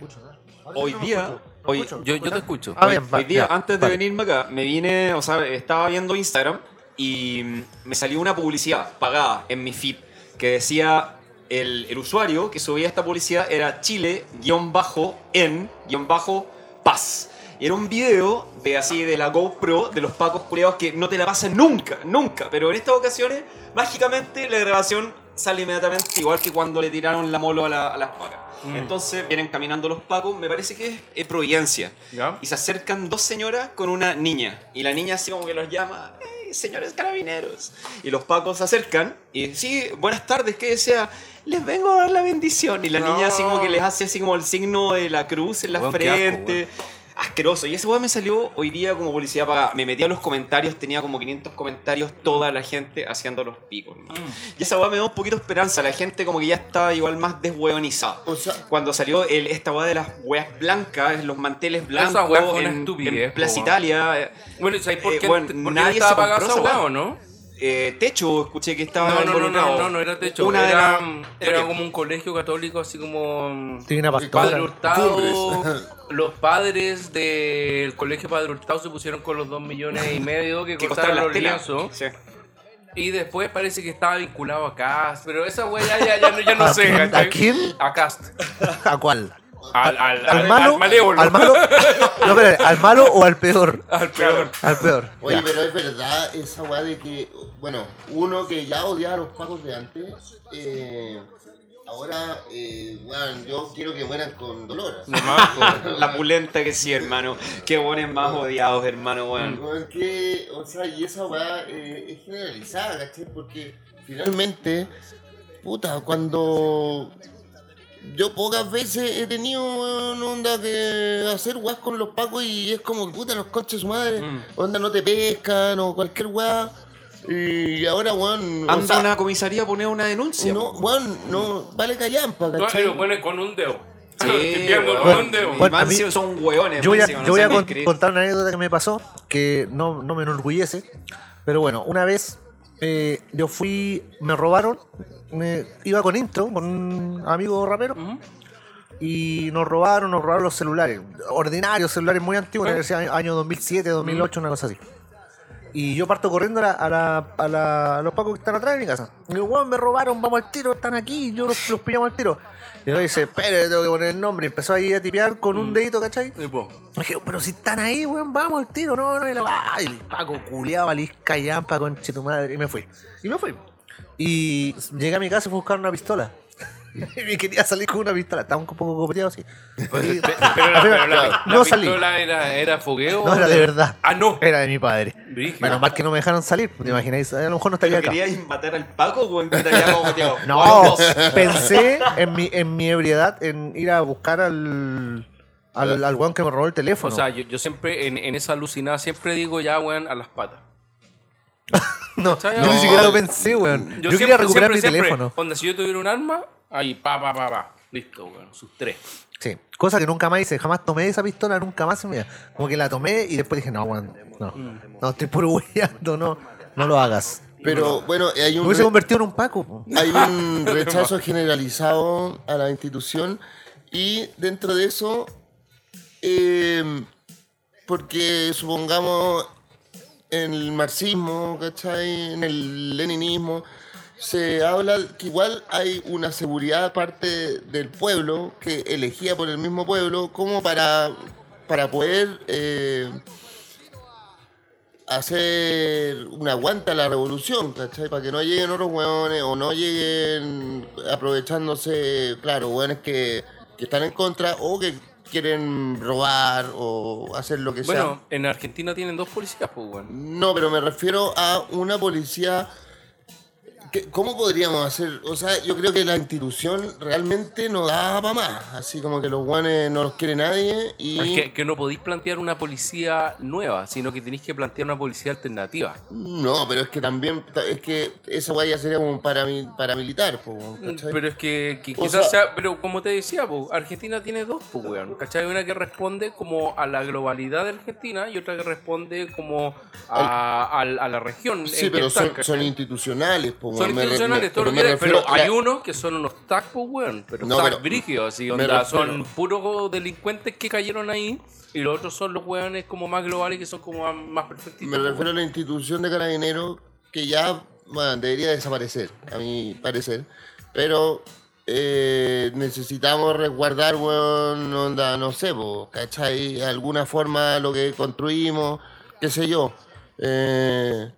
hoy día, hoy, Yo, yo te escucho. Ah, bien, va, hoy día, ya, antes de venirme acá, me vine, o sea, estaba viendo Instagram y me salió una publicidad pagada en mi feed que decía el, el usuario que subía esta publicidad era Chile-en-paz. Y era un video de así de la GoPro de los pacos culiados que no te la pasan nunca, nunca. Pero en estas ocasiones, mágicamente, la grabación sale inmediatamente, igual que cuando le tiraron la molo a, la- a las pacas. Entonces vienen caminando los pacos, me parece que es, Providencia. ¿Ya? Y se acercan dos señoras con una niña. Y la niña así como que los llama, "Ey, señores carabineros. Y los pacos se acercan y sí, buenas tardes, ¿qué desea? Les vengo a dar la bendición. Y la No. niña así como que les hace así como el signo de la cruz en la asco, frente. Asqueroso. Y ese weón me salió hoy día como publicidad pagada. Me metí a los comentarios, tenía como 500 comentarios, toda la gente haciendo los picos. hermano. Y esa weá me da un poquito de esperanza. La gente como que ya está igual más deshueonizada. O sea, Cuando salió el, esta weá de las weas blancas, los manteles blancos Esa weá fue una en, estupidez, en Plaza Italia. eh, Bueno, ¿sabes por Eh, qué, bueno, por qué nadie estaba esa weá weá. o no? Eh, Techo, escuché que estaba No, no, no, involucrado. no, no, no era techo. Una de era, era como un colegio católico, así como. Divina Padre. Hurtado. *laughs* Los padres del colegio Padre Hurtado se pusieron con los dos millones y medio que *laughs* que costaron costaron los lienzos. Sí. Y después parece que estaba vinculado a Cast. Pero esa weá ya, ya, ya, no- ya no ¿A sé. ¿A quién? A Cast. *laughs* ¿A cuál? Al, al, ¿Al al- malo? al malévolo. ¿Al malo? *laughs* No, espérate, ¿al malo o al peor? Al peor. Al peor. Oye, Ya. pero es verdad esa weá de que, bueno, uno que ya odiaba a los pacos de antes, eh, ahora, eh, weón, yo quiero que mueran con dolor. *laughs* así. La pulenta que sí, hermano. Qué buenos más odiados, hermano, weón. Weón, que, o sea, y esa weá eh, es generalizada, ¿cachai? Porque finalmente, puta, cuando yo pocas veces he tenido onda que hacer weas con los pacos y es como, puta, los coches su madre, onda no te pescan o cualquier weá. Y ahora, weón, o Anda sea, a una comisaría a poner una denuncia. no, weón, no, vale callampa, No, ¿cachai? lo pone con un dedo. Sí, *laughs* weón. con un dedo. Y Bueno, mí- son hueones. Yo voy a, no yo voy a con- contar una anécdota que me pasó que no, no me enorgullece. Pero bueno, una vez eh, yo fui, me robaron, me, iba con intro, con un amigo rapero. Y nos robaron, nos robaron los celulares. Ordinarios, celulares muy antiguos, decía año 2007, 2008, una cosa así. Y yo parto corriendo a, la- a, la- a la- a los pacos que están atrás de mi casa. Y digo, weón, me robaron, vamos al tiro, están aquí, yo los, los pillamos al tiro. Y él dice, espere, tengo que poner el nombre. Y empezó ahí a tipear con un dedito, ¿cachai? Y po. Dije, pero si están ahí, weón, vamos al tiro, no, no, y la weá. Y el Paco culiaba, lisca yampa, conche tu madre, y me fui. Y me fui. Y llegué a mi casa y fui a buscar una pistola. *laughs* y me quería salir con una pistola, estaba un poco copeteado así. Y- Pero, la, pero la- no la salí. pistola era, era fogueo. No era de verdad. Ah, no. Era de mi padre. Brígido. Menos mal que no me dejaron salir, ¿te imagináis? A lo mejor no estaría ¿Pero acá. querías matar al Paco o te había cogoteado? *laughs* No, pensé en mi, en mi ebriedad en ir a buscar al, al, al weón que me robó el O teléfono. sea, yo, yo siempre, en, en esa alucinada, siempre digo ya, weón, a las patas. *laughs* no, yo ni siquiera lo pensé, weón. Yo, quería siempre- recuperar siempre- mi siempre, teléfono. Onda, si yo tuviera un arma, ahí, pa, pa, pa, pa. Listo, weón, sus tres. Sí, cosa que nunca más hice, jamás tomé esa pistola, nunca más vida. Como que la tomé y después dije, no, weón, no, no, estoy puro hueando, no, no lo hagas. Pero bueno, hay un, hubiese convertido en un Paco. hay un *laughs* rechazo generalizado a la institución y dentro de eso, eh, porque supongamos en el marxismo, ¿cachai? En el leninismo, se habla que igual hay una seguridad parte del pueblo, que elegida por el mismo pueblo, como para, para poder eh, hacer una aguanta a la revolución, ¿cachai? Para que no lleguen otros hueones o no lleguen aprovechándose, claro, hueones que, que están en contra o que quieren robar o hacer lo que sea. Bueno, en Argentina tienen dos policías, pues, weón. No, pero me refiero a una policía ¿qué- ¿cómo podríamos hacer? O sea, yo creo que la institución realmente no da para más. Así como que los guanes no los quiere nadie y... Es que, que no podéis plantear una policía nueva, sino que tenéis que plantear una policía alternativa. No, pero es que también, es que esa guay ya sería como un parami- paramilitar, po, ¿cachai? Pero es que, que O quizás sea- sea, pero como te decía, po, Argentina tiene dos, pues, weón. ¿Cachai? Una que responde como a la globalidad de Argentina y otra que responde como a, al- a la región. Sí, pero están, son, ¿cachai? son institucionales, po, Son me institucionales, me- todo lo pero que pero hay unos que son unos pues, weón. Pero No, pero- brígidos, así, me onda, refiero- son puros delincuentes que cayeron ahí. Y los otros son los weones como más globales que son como más, perfectitos. Me refiero a la institución de carabineros que ya bueno, debería desaparecer, a mi parecer. Pero eh, necesitamos resguardar, weón, onda, no sé, po, ¿cachai? Alguna forma lo que construimos, qué sé yo. Eh,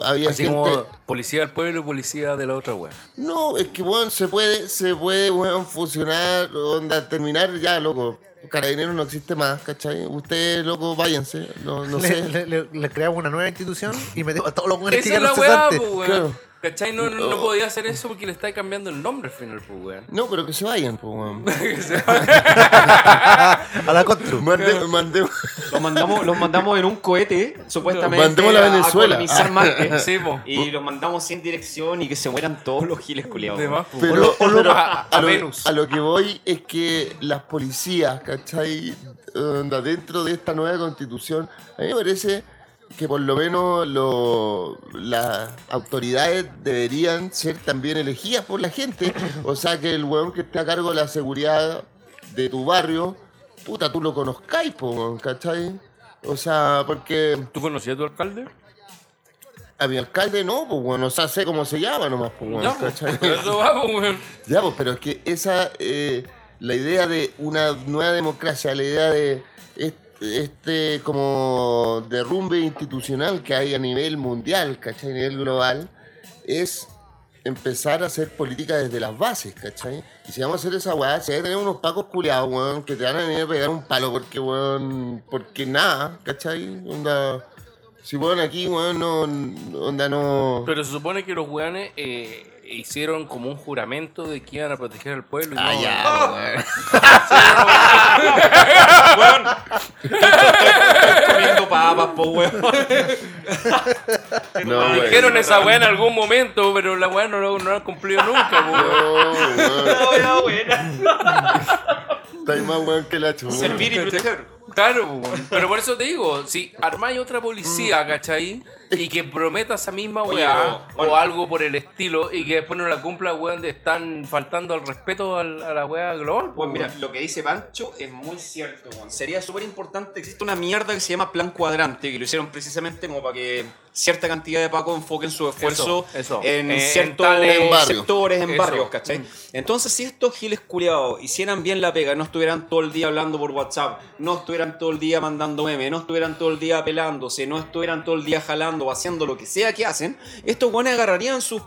había Así gente... como policía del pueblo y policía de la otra weón. No, es que, weón, se puede, se puede, weón, fusionar, onda, terminar ya, loco. Carabineros no existe más, ¿cachai? Ustedes, loco, váyanse, no, no le, sé. le- le- le creamos una nueva institución y metemos a todos los buenos que Esa es la weá, weón. Claro. ¿Cachai? No, no, no podía hacer eso porque le está cambiando el nombre al final, pues, weón. No, pero que se vayan, pues, weón. *laughs* *laughs* A la Constru. Mande- mande- Los mandamos, los mandamos en un cohete, supuestamente. Mandémoslo a a- Venezuela. colonizar Marte. *laughs* Sí, po. Y los mandamos sin dirección y que se mueran todos los giles culiados. De más, pues. Pero, O lo- pero a, a lo, Venus. a lo que voy es que las policías, ¿cachai? Onda, dentro de esta nueva constitución, a mí me parece que por lo menos lo- las autoridades deberían ser también elegidas por la gente. O sea, que el weón que esté a cargo de la seguridad de tu barrio, puta, tú lo conozcáis, po, ¿cachai? O sea, porque ¿Tú conocías a tu alcalde? a mi alcalde no, pues bueno, o sea, sé cómo se llama nomás, pues bueno, Ya, ¿cachai? pero *laughs* eso va, pues, weón. Ya, pues, pero es que esa, eh, la idea de una nueva democracia, la idea de este, como derrumbe institucional que hay a nivel mundial, ¿cachai? A nivel global, es empezar a hacer política desde las bases, ¿cachai? Y si vamos a hacer esa weá, si hay que tener unos pacos culiados, weón, que te van a venir a pegar un palo porque, weón, porque nada, ¿cachai? Onda, si weón aquí, weón, no, onda no... Pero se supone que los weones eh, hicieron como un juramento de que iban a proteger al pueblo. Y Ah, no, ya, *laughs* *laughs* weón. comiendo papas, po, weón. *laughs* No. Dijeron esa weá en algún momento, pero la weá no lo no la han cumplido nunca, weón. No, weón. No, ya, buena. Estáis más weón que la chucha. Servir y proteger. Claro, weón. pero por eso te digo, si armáis otra policía, ¿cachai? Y que prometa esa misma weá o algo por el estilo y que después no la cumpla, weón, de están faltando al respeto al- a la weá global. Pues mira, lo que dice Pancho es muy cierto, weón. Sería súper importante. Existe una mierda que se llama Plan Cuadrante, que lo hicieron precisamente como para que cierta cantidad de pacos enfoquen su esfuerzo Eso, eso. en ciertos En sectores, en Eso. barrios, ¿cachai? Entonces, si estos giles culiados hicieran bien la pega, no estuvieran todo el día hablando por WhatsApp, no estuvieran todo el día mandando memes, no estuvieran todo el día pelándose, no estuvieran todo el día jalando o haciendo lo que sea que hacen, estos guanes agarrarían sus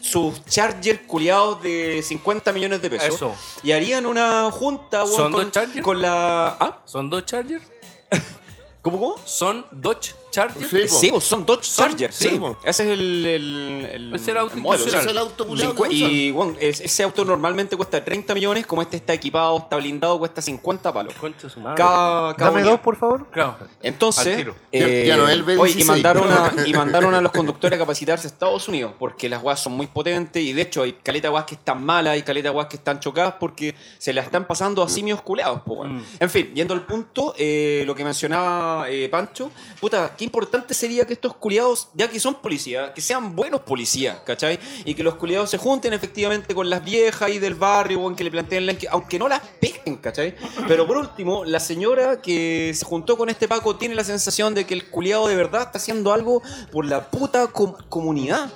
sus chargers culiados de 50 millones de pesos Eso. y harían una junta ¿Son con, dos Chargers? con la ¿Ah? ¿Son dos Chargers? *laughs* ¿Cómo cómo? ¿Son Dodge Chargers? Sí, po. Sí, pues, son Dodge Chargers, sí, sí. po. Ese es el, el, el, el auto modelo. Ese es el auto culiao Cincu- que Y bueno, es- ese auto normalmente cuesta 30 millones, como este está equipado, está blindado, cuesta 50 palos. Concha de su madre. Cada, cada Dame unidad. dos, por favor. Claro. Al Entonces, tiro. eh, Ya- ya no es el B16. oye, y mandaron, a, y *laughs* mandaron a los conductores a capacitarse a Estados Unidos porque las guas son muy potentes y de hecho hay caleta guas que están malas, hay caleta guas que están chocadas porque se las están pasando a simios culeados. po, weón. Mm. En fin, yendo al punto, eh, lo que mencionaba eh, Pancho, puta, qué importante sería que estos culiados, ya que son policías, que sean buenos policías, ¿cachai? Y que los culiados se junten efectivamente con las viejas ahí del barrio, o que le planteen, la- aunque no las pesquen, ¿cachai? Pero por último, la señora que se juntó con este Paco tiene la sensación de que el culiado de verdad está haciendo algo por la puta com- comunidad.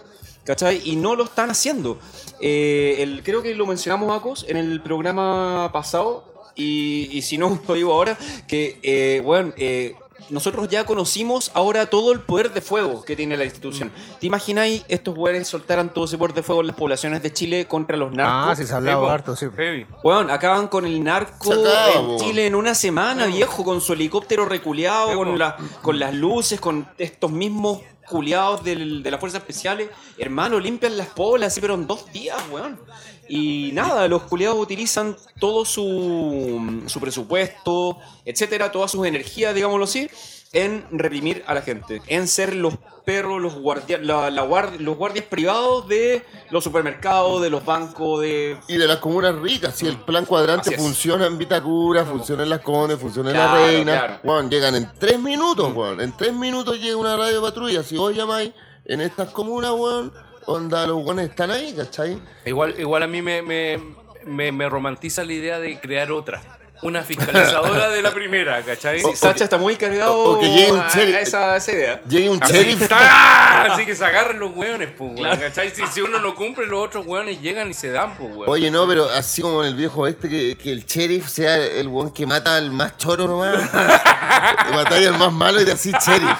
¿Cachai? Y no lo están haciendo. Eh, el, creo que lo mencionamos, Acos, en el programa pasado. Y, si no, *laughs* lo digo ahora. Que, eh, bueno, eh, nosotros ya conocimos ahora todo el poder de fuego que tiene la institución. ¿Te imagináis estos güeyes soltaran todo ese poder de fuego en las poblaciones de Chile contra los narcos? Ah, sí, se ha hablado Sí, po. harto, sí. Heavy. Weón, acaban con el narco en. Chile en una semana, viejo, con su helicóptero reculeado, con, la- con las luces, con estos mismos culiados del- de las fuerzas especiales, hermano, limpian las polas así, pero en dos días, weón. Y nada, los culiados utilizan todo su, su presupuesto, etcétera, todas sus energías, digámoslo así, en reprimir a la gente, en ser los perros, los guardias, la, la guard- los guardias privados de los supermercados, de los bancos, de Y de las comunas ricas, si el plan cuadrante funciona en Vitacura, funciona en Las Condes, funciona en Claro, La Reina, claro. llegan en tres minutos, weón. En tres minutos llega una radio patrulla. Si vos llamáis en estas comunas, weón, onda, los weones están ahí, ¿cachai? Igual, igual a mí me, me, me, me romantiza la idea de crear otra. Una fiscalizadora de la primera, ¿cachai? Sí, Sacha está muy cargado o- o que llegue un a, sheriff. a esa, a esa idea. Llega un Así, sheriff. ¡Ah! Así que se agarran los hueones, pues, weón, ¿cachai? Si, si uno no cumple, los otros hueones llegan y se dan, pues, weón. Oye, no, pero así como en el viejo este, que, que el sheriff sea el weón que mata al más choro nomás. *laughs* que matáis al más malo y te así sheriff.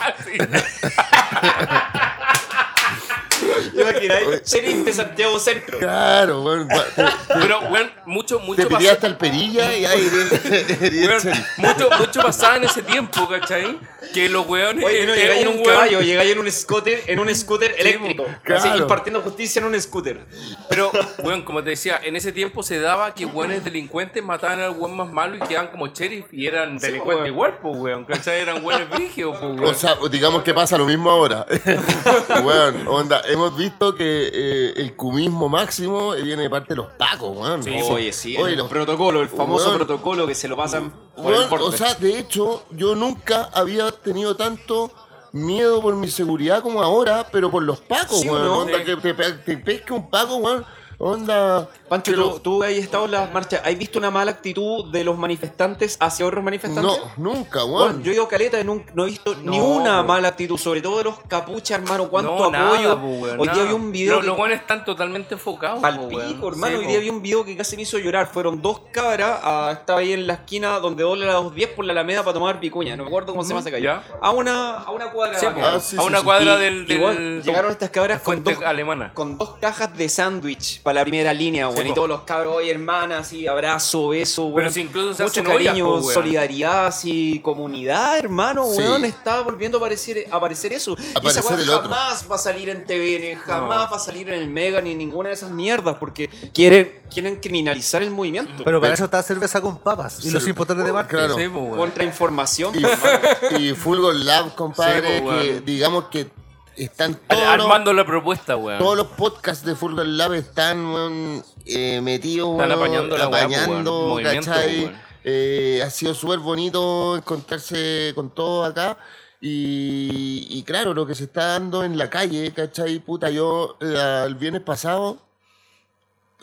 Imagináis, sheriff de Santiago Centro. Claro, weón. Pero, weón, mucho, mucho te hasta el perilla y ahí *laughs* weón, mucho, mucho pasaba en ese tiempo, ¿cachai? Que los weones. Oye, no, eh, llegáis en un weón- caballo, llegáis en un scooter, en un scooter eléctrico. claro. Así, impartiendo justicia en un scooter. Pero, bueno, como te decía, en ese tiempo se daba que buenos delincuentes mataban al buen más malo y quedaban como sheriff y eran delincuentes weón. igual, pues, weón. ¿Cachai? Eran buenos brígidos, pues, O weón. sea, digamos que pasa lo mismo ahora. *laughs* weón, onda, hemos visto que eh, el cumismo máximo viene de parte de los pacos, weón. Oye, sí, Oye, el los- protocolo, el famoso Weón. protocolo que se lo pasan por el o sea, de hecho, yo nunca había tenido tanto miedo por mi seguridad como ahora, pero por los pacos, Sí, ¿o weón. no? Onda, Sí. que te, te pesque un paco, weón. Onda. Pancho, pero- ¿tú, tú has estado en las marchas. ¿Has visto una mala actitud de los manifestantes hacia otros manifestantes? No, nunca, Bueno, weón. yo he ido a caleta y nun- no he visto ni No, una mala actitud, sobre todo de los capuchas, hermano. Cuánto No, nada, apoyo. weón, Hoy día nada. vi un video. Los, que- los están totalmente enfocados, Al pico, hermano. Sí, Hoy día vi un video que casi me hizo llorar. Fueron dos cabras. ah, estaba ahí en la esquina donde dobla a las 10 por la Alameda para tomar picuña. No me acuerdo cómo se llama esa calle. A una, a una cuadra. Sí. Ah, sí, a una sí. cuadra del, igual, del- llegaron estas cabras con dos, alemana. con dos cajas de sándwich para la primera línea, weón. Y po. todos los cabros, oye, hermana, así, abrazo, beso, weón. Pero si incluso se Mucho ollas, cariño, po, weón. solidaridad, así, comunidad, hermano, Sí. weón. Está volviendo a aparecer, a aparecer eso. y esa weón otro. jamás va a salir en TVN, jamás va a salir en el Mega ni en ninguna de esas mierdas, porque quieren, quieren criminalizar el movimiento. Pero para eso está cerveza con papas y los Sí. importadores de Marte. Claro. Sí, po, weón. Contrainformación. Y, y Fulgor Lab, compadre, po, que digamos que están todos los, Armando la propuesta, weón. todos los podcasts de Fulgor Lab están weón, eh, metidos, Están weón, apañando la po, apañando, weón. Eh, ha sido súper bonito encontrarse con todos acá. Y, y claro, lo que se está dando en la calle, ¿cachai? Puta, yo eh, el viernes pasado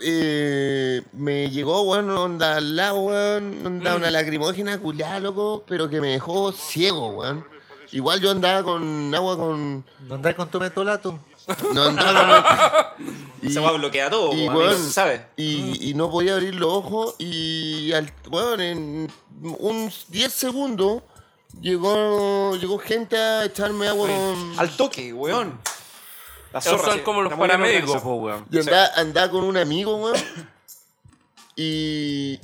eh, me llegó, weón, onda al lado, weón, onda una lacrimógena culiada, loco, pero que me dejó ciego, weón. Igual yo andaba con agua con. ¿No andáis con tu mentolato? No andaba con. y, Se va a bloquear todo, y, y, y no podía abrir los ojos y, al, weón, en unos 10 segundos llegó, llegó gente a echarme agua con. Al toque, weón. La Esos zorra, son como los paramédicos, weón. Yo andaba, andaba con un amigo, weón. Y.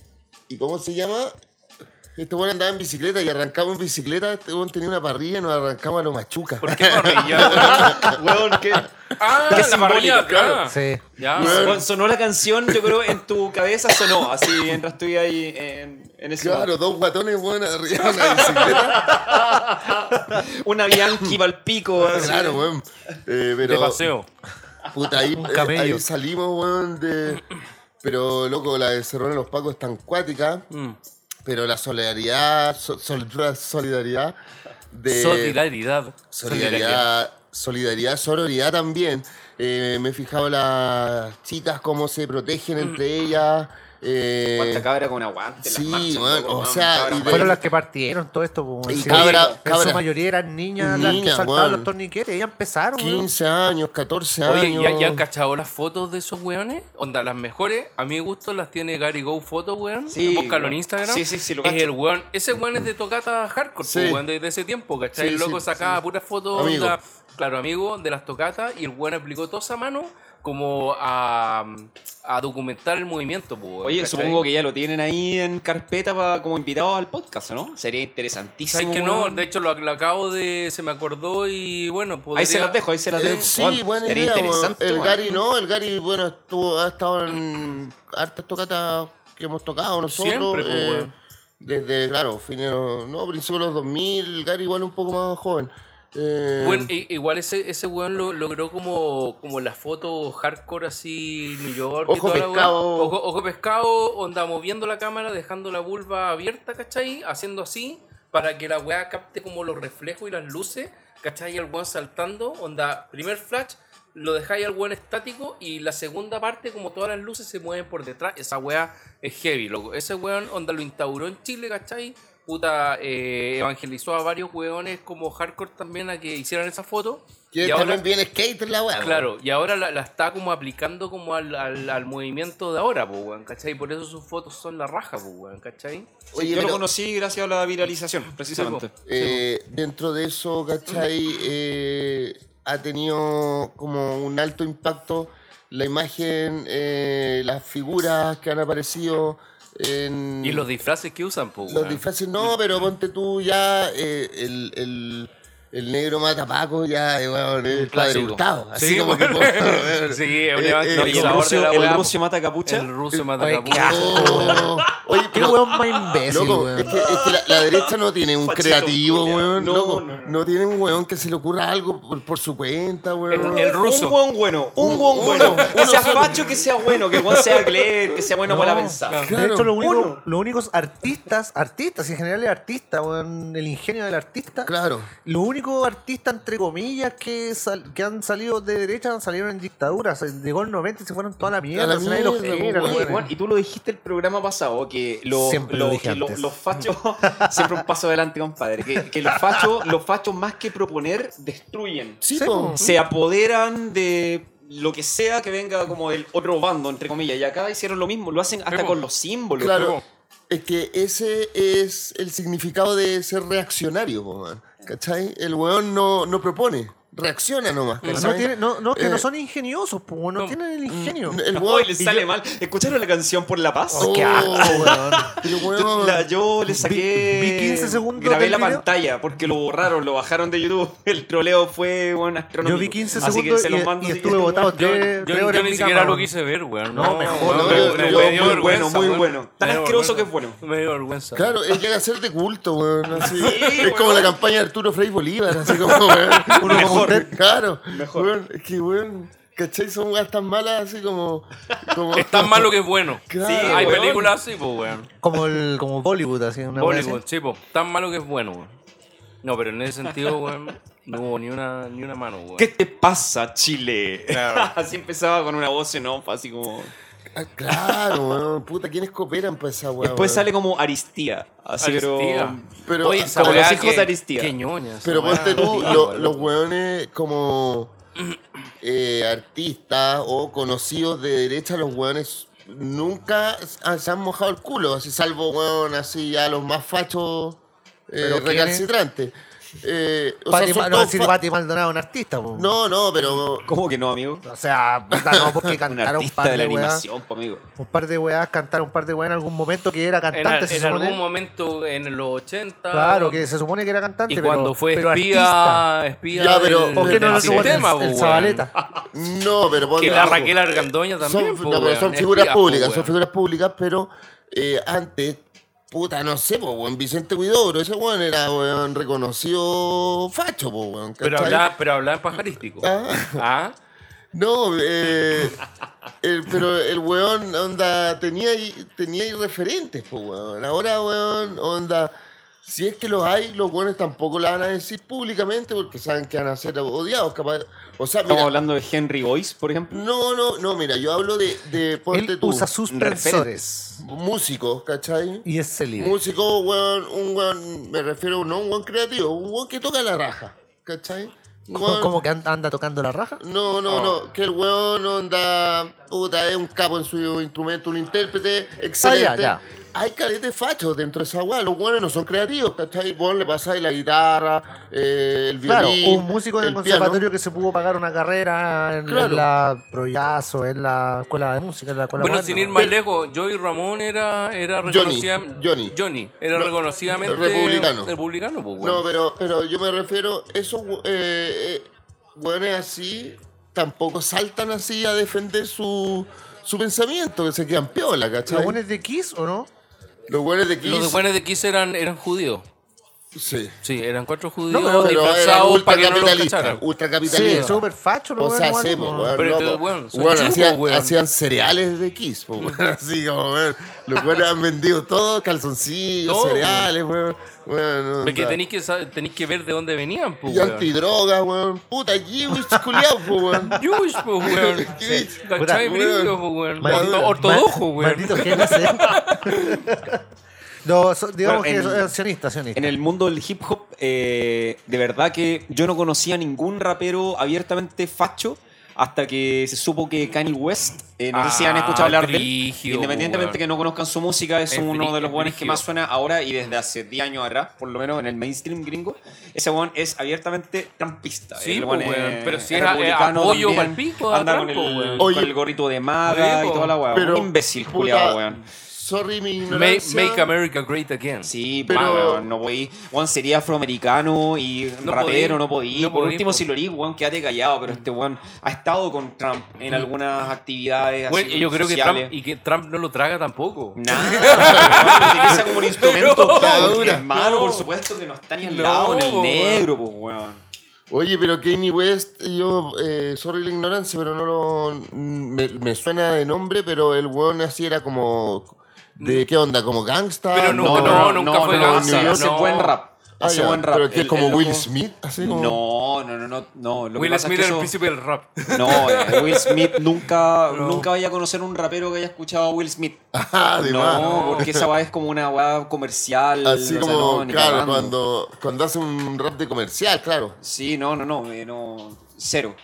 ¿Y cómo se llama? Este weón andaba en bicicleta y arrancamos en bicicleta. Este weón tenía una parrilla y nos arrancamos a los machucas. ¿Por qué parrilla? *laughs* Weón, ¿qué? ah, Qué la parrilla acá. Sí. Ya. Sonó la canción, yo creo, en tu cabeza sonó, así mientras estuve ahí en, en ese Claro, dos guatones, weón, arriba de *laughs* una bicicleta. Una Bianchi pa'l pico, así. Claro, weón. Eh, pero, De paseo. Puta, ahí, Un eh, ahí salimos, weón, de... Pero, loco, la de Cerrón de los Pacos es tan cuática, Mm. Pero la solidaridad, so- solidaridad de... Solidaridad. Solidaridad, solidaridad, sororidad también. Eh, me he fijado las chicas cómo se protegen entre ellas. Eh, Cuánta cabra con aguante. sí, marchas, loco, o sea, y de- Fueron las que partieron todo esto. po, Y cabra- en cabra. su mayoría eran niñas, las que Niñas, saltaban weón. los torniquetes. Ellas empezaron. weón. 15 años, 14 Oye, años. ¿ya, ¿ya han cachado las fotos de esos weones? Onda, las mejores, a mi gusto las tiene Gary Go Photo, weón. Sí, Búscalo en. Instagram. Sí, sí, sí, lo Es el weón, ese weón es de tocata hardcore, Sí. weón, desde ese tiempo, ¿cachai? Sí, el loco sí, sacaba sí. puras fotos, Amigo. onda, claro, amigo de las tocatas, y el weón aplicó toda esa mano como a, a documentar el movimiento. pues, Oye, ¿cachai? supongo que ya lo tienen ahí en carpeta para como invitado al podcast, ¿no? Sería interesantísimo. ¿Sabes que no? De hecho, lo, lo acabo de. Se me acordó y bueno, podría... Ahí se las dejo, ahí se las Eh, dejo. sí, Weón, buena sería idea. weón. interesante. El. Gary no, el Gary, bueno, estuvo, ha estado en hartas tocatas que hemos tocado nosotros. Siempre, pues, eh, desde, claro, fines, no, principios de los 2000, el Gary igual un poco más joven. Eh, Bueno, igual ese, ese weón lo, logró como, como la foto hardcore así New York. y Ojo la weá. pescado. Ojo, ojo pescado, onda moviendo la cámara, dejando la vulva abierta, ¿cachai? Haciendo así para que la weá capte como los reflejos y las luces, ¿cachai? Y el weón saltando, onda, primer flash, lo dejáis al weón estático y la segunda parte, como todas las luces se mueven por detrás, esa weá es heavy, loco. Ese weón, onda, lo instauró en Chile, ¿cachai? Puta, eh, evangelizó a varios weones como hardcore también a que hicieran esa foto. que y también ahora, viene skater la weá. claro, y ahora la, la está como aplicando como al, al, al movimiento de ahora, pues, weón, ¿cachai? Por eso sus fotos son la raja, pues, weón, ¿cachai? Oye, Yo pero, lo conocí gracias a la viralización, precisamente. eh, dentro de eso, ¿cachai? Eh, ha tenido como un alto impacto la imagen, eh, las figuras que han aparecido en... Y los disfraces que usan, pues, Los disfraces no, pero ponte tú ya eh, el, el, el negro mata Paco ya eh, bueno, es el padre. Hurtado. Así Sí, como que bueno. bueno, Sí, es un eh, evangelizador eh, Y el de ruso, el ruso mata capucha. El ruso mata capucha. oh, *laughs* Oye, Qué weón más imbécil, loco, weón. es que, es que la, la derecha no tiene un creativo, weón. No, loco, no, no. no tiene un weón que se le ocurra algo por, por su cuenta, weón. El- el ruso. Un buen bueno, un buen bueno. Que sea facho, que sea bueno, que el weón sea clever, que sea bueno para pensar. Claro. De hecho, lo único- Uno. los únicos artistas, artistas, y en general es artista, weón, el ingenio del artista. Claro. Los únicos artistas, entre comillas, que, sal- que han salido de derecha salieron en dictaduras. Llegó el 90 y se fueron toda la mierda. la mierda, weones. Juan, y tú lo dijiste el programa pasado, que, los- Siempre lo los- dije que los- los fachos, *laughs* siempre un paso adelante, compadre, que, que los, fachos, los fachos más que proponer, destruyen. Sí. Se apoderan de lo que sea que venga como del otro bando, entre comillas, y acá hicieron lo mismo, lo hacen hasta con los símbolos. Claro. Es que ese es el significado de ser reaccionario. ¿cachai? El weón no, no propone, reacciona nomás. No, ¿cachai? tiene- no, no, que Eh, no son ingeniosos, pues, no, tienen el ingenio. El Hoy weón, les y sale yo- mal. ¿Escucharon la canción por la paz? Oh, qué asco, weón. la- yo le saqué. Vi- vi 15 segundos Grabé del la video. pantalla porque lo borraron, lo bajaron de YouTube. *laughs* El troleo fue bueno, astronómico. Yo vi 15 Así que segundos se y, los mando y si estuve votado Yo, tres, yo- tres yo ni siquiera lo quise ver, weón. No, mejor, no, muy bueno, muy bueno. Tan asqueroso que es bueno. Me dio vergüenza. Claro, llega a ser de culto, weón. es como la campaña de Arturo Frei Bolívar, así como, weón. Usted. Claro, Mejor. es que, weón, ¿cachai? Son weas tan malas, así como. como Es tan malo que es bueno. *laughs* Claro, Sí, hay weón. películas así, pues, weón. Como, el, como Bollywood, así. Una Bollywood, sí, po. Tan malo que es bueno, weón. No, pero en ese sentido, weón, no hubo ni una, ni una mano, weón. ¿Qué te pasa, Chile? Claro. *laughs* así empezaba con una voz en off, así como. Ah, claro, weón. Puta, ¿quiénes cooperan para esa wea? Después weón? sale como Aristía. Así, pero. Aristía. Pero, Oye, esa como weá los hijos que- de Aristía. Qué ñoña esa Pero weá. ponte tú, lo- los weones como eh, artistas o conocidos de derecha, los weones nunca se han mojado el culo, así salvo weón, así a los más fachos eh, ¿Pero quiénes? Eh, o sea, Pati, Ma- no todos decir Pati Maldonado, un artista, po. no, no, pero ¿Cómo que no, amigo? O sea, puta, no, porque *laughs* Un cantaron un artista par de la de weas. animación, po, amigo. Un par de weas, cantaron un par de weas en algún momento que era En, cantante, se en supone. algún momento en los 80. Claro, que se supone que era cantante, Y pero, cuando fue pero espía, espía Ya, pero- del, ¿por ¿Por qué no lo el, sistema, el weón. Zabaleta? no, pero ponte Que la. Raquel Argandoña también, son, po, no, pero son figuras espía, po, públicas, son figuras públicas, pero eh, antes, puta, no sé, po, weón, Vicente Huidobro, ese weón era weón, reconocido facho, po, weón. Pero hablaba, pero hablaba en pajarístico. Ah. Ah, No, eh, el- pero el weón, onda, tenía tenía referentes, weón. Ahora, weón, onda, si es que los hay, los weones tampoco la van a decir públicamente porque saben que van a ser odiados, capaz. O sea, Estamos mira, hablando de Henry Boyce, por ejemplo. no, no, no, mira, yo hablo de, de ponte Él tú, usa suspensores músicos, ¿cachai? y es célibe. Músico, weón, un weón, me refiero no a un weón creativo, un weón que toca la raja, ¿cachai? Un *laughs* ¿Cómo, weón- cómo que an- anda tocando la raja? No, no, no, que el weón onda, puta, es un capo en su instrumento, un intérprete excelente. Ah, ya, ya. Hay caleta de fachos dentro de esa weá. Los buenos no son creativos, ¿cachai? Vos le pasáis la guitarra, eh, el Claro, violín. un músico del el conservatorio piano. que se pudo pagar una carrera en, Claro. en la Proyazo, en la escuela de música, en la escuela Bueno, moderna. sin ir más lejos, Joey Ramón era, era Johnny, reconocida- Johnny. era No, reconocidamente republicano. republicano, pues, weón. No, pero, pero yo me refiero, esos eh, eh, así tampoco saltan así a defender su, su pensamiento, que se quedan piola, ¿cachai? ¿Los buenos de Kiss o no? Los buenos de Kiss. Los de Juanes de Kiss eran, eran judíos. Sí. Sí, eran cuatro judíos eran disfrazados para que no los. Sí, súper facho los O sea, buenos, sí, bueno, Pero, chicos, hacían, hacían cereales de Kiss, po, weón. *laughs* así como, weón. Los buenos han vendido todo, calzoncillos, Todo, cereales, weón. Weón, Porque tenéis que, tenéis que ver de dónde venían, pues, Y weón. antidrogas, weón. Puta, Jewish culiao, po, weón. *laughs* Jewish, pues, weón. *laughs* ¿Cachai? Brillo, pues, weón. Maldito- Orto- Ortodoxo, ma- weón. No, so- digamos Bueno, que en- es sionista, sionista. En el mundo del hip hop, eh, de verdad que yo no conocía ningún rapero abiertamente facho hasta que se supo que Kanye West, eh, no sé si han Ah, escuchado hablar de él, independientemente que no conozcan su música, es, Es uno brí- de los buenos que más suena ahora y desde hace 10 años atrás, por lo menos en el mainstream gringo. Ese one es abiertamente trampista. Sí, El es- pero si es eh, republicano apoyo también, pico Anda Trump, con el, con el gorrito de maga y toda la weá. Un imbécil, puta, culiado, weón. Sorry, mi Make, ignorancia. make America Great Again. Sí, Pero- pero no voy. Juan sería afroamericano y No rapero, podí, no podía. no Por podí, último, si lo digo, Juan, quédate callado. Pero este Juan ha estado con Trump en algunas actividades. Bueno, así yo creo que. Trump, y que Trump no lo traga tampoco. Nada, *laughs* utiliza como un instrumento. Pero- hermano, por supuesto que no está ni al No, lado en el negro, pues, weón. Oye, pero Kanye West, yo, eh, sorry la ignorancia, pero no lo. Me, me suena de nombre, pero el weón así era como. ¿De qué onda? ¿Como gangsta? Pero no, no, nunca fue hace, gangsta, hace no. buen rap. Ah, Hace ya, buen rap. Pero que es El- como el Will loco- Smith, así como. No, no, no, no, no. Lo que Will pasa Smith es que el eso- príncipe del rap. No, eh, Will Smith nunca, *laughs* No. nunca vaya a conocer un rapero que haya escuchado a Will Smith. *laughs* Ah, de más. no, porque esa weá es como una weá comercial. Así sea, como, no, ni claro, cuando, cuando hace un rap de comercial, claro. Sí, no, no, no, eh, no, cero.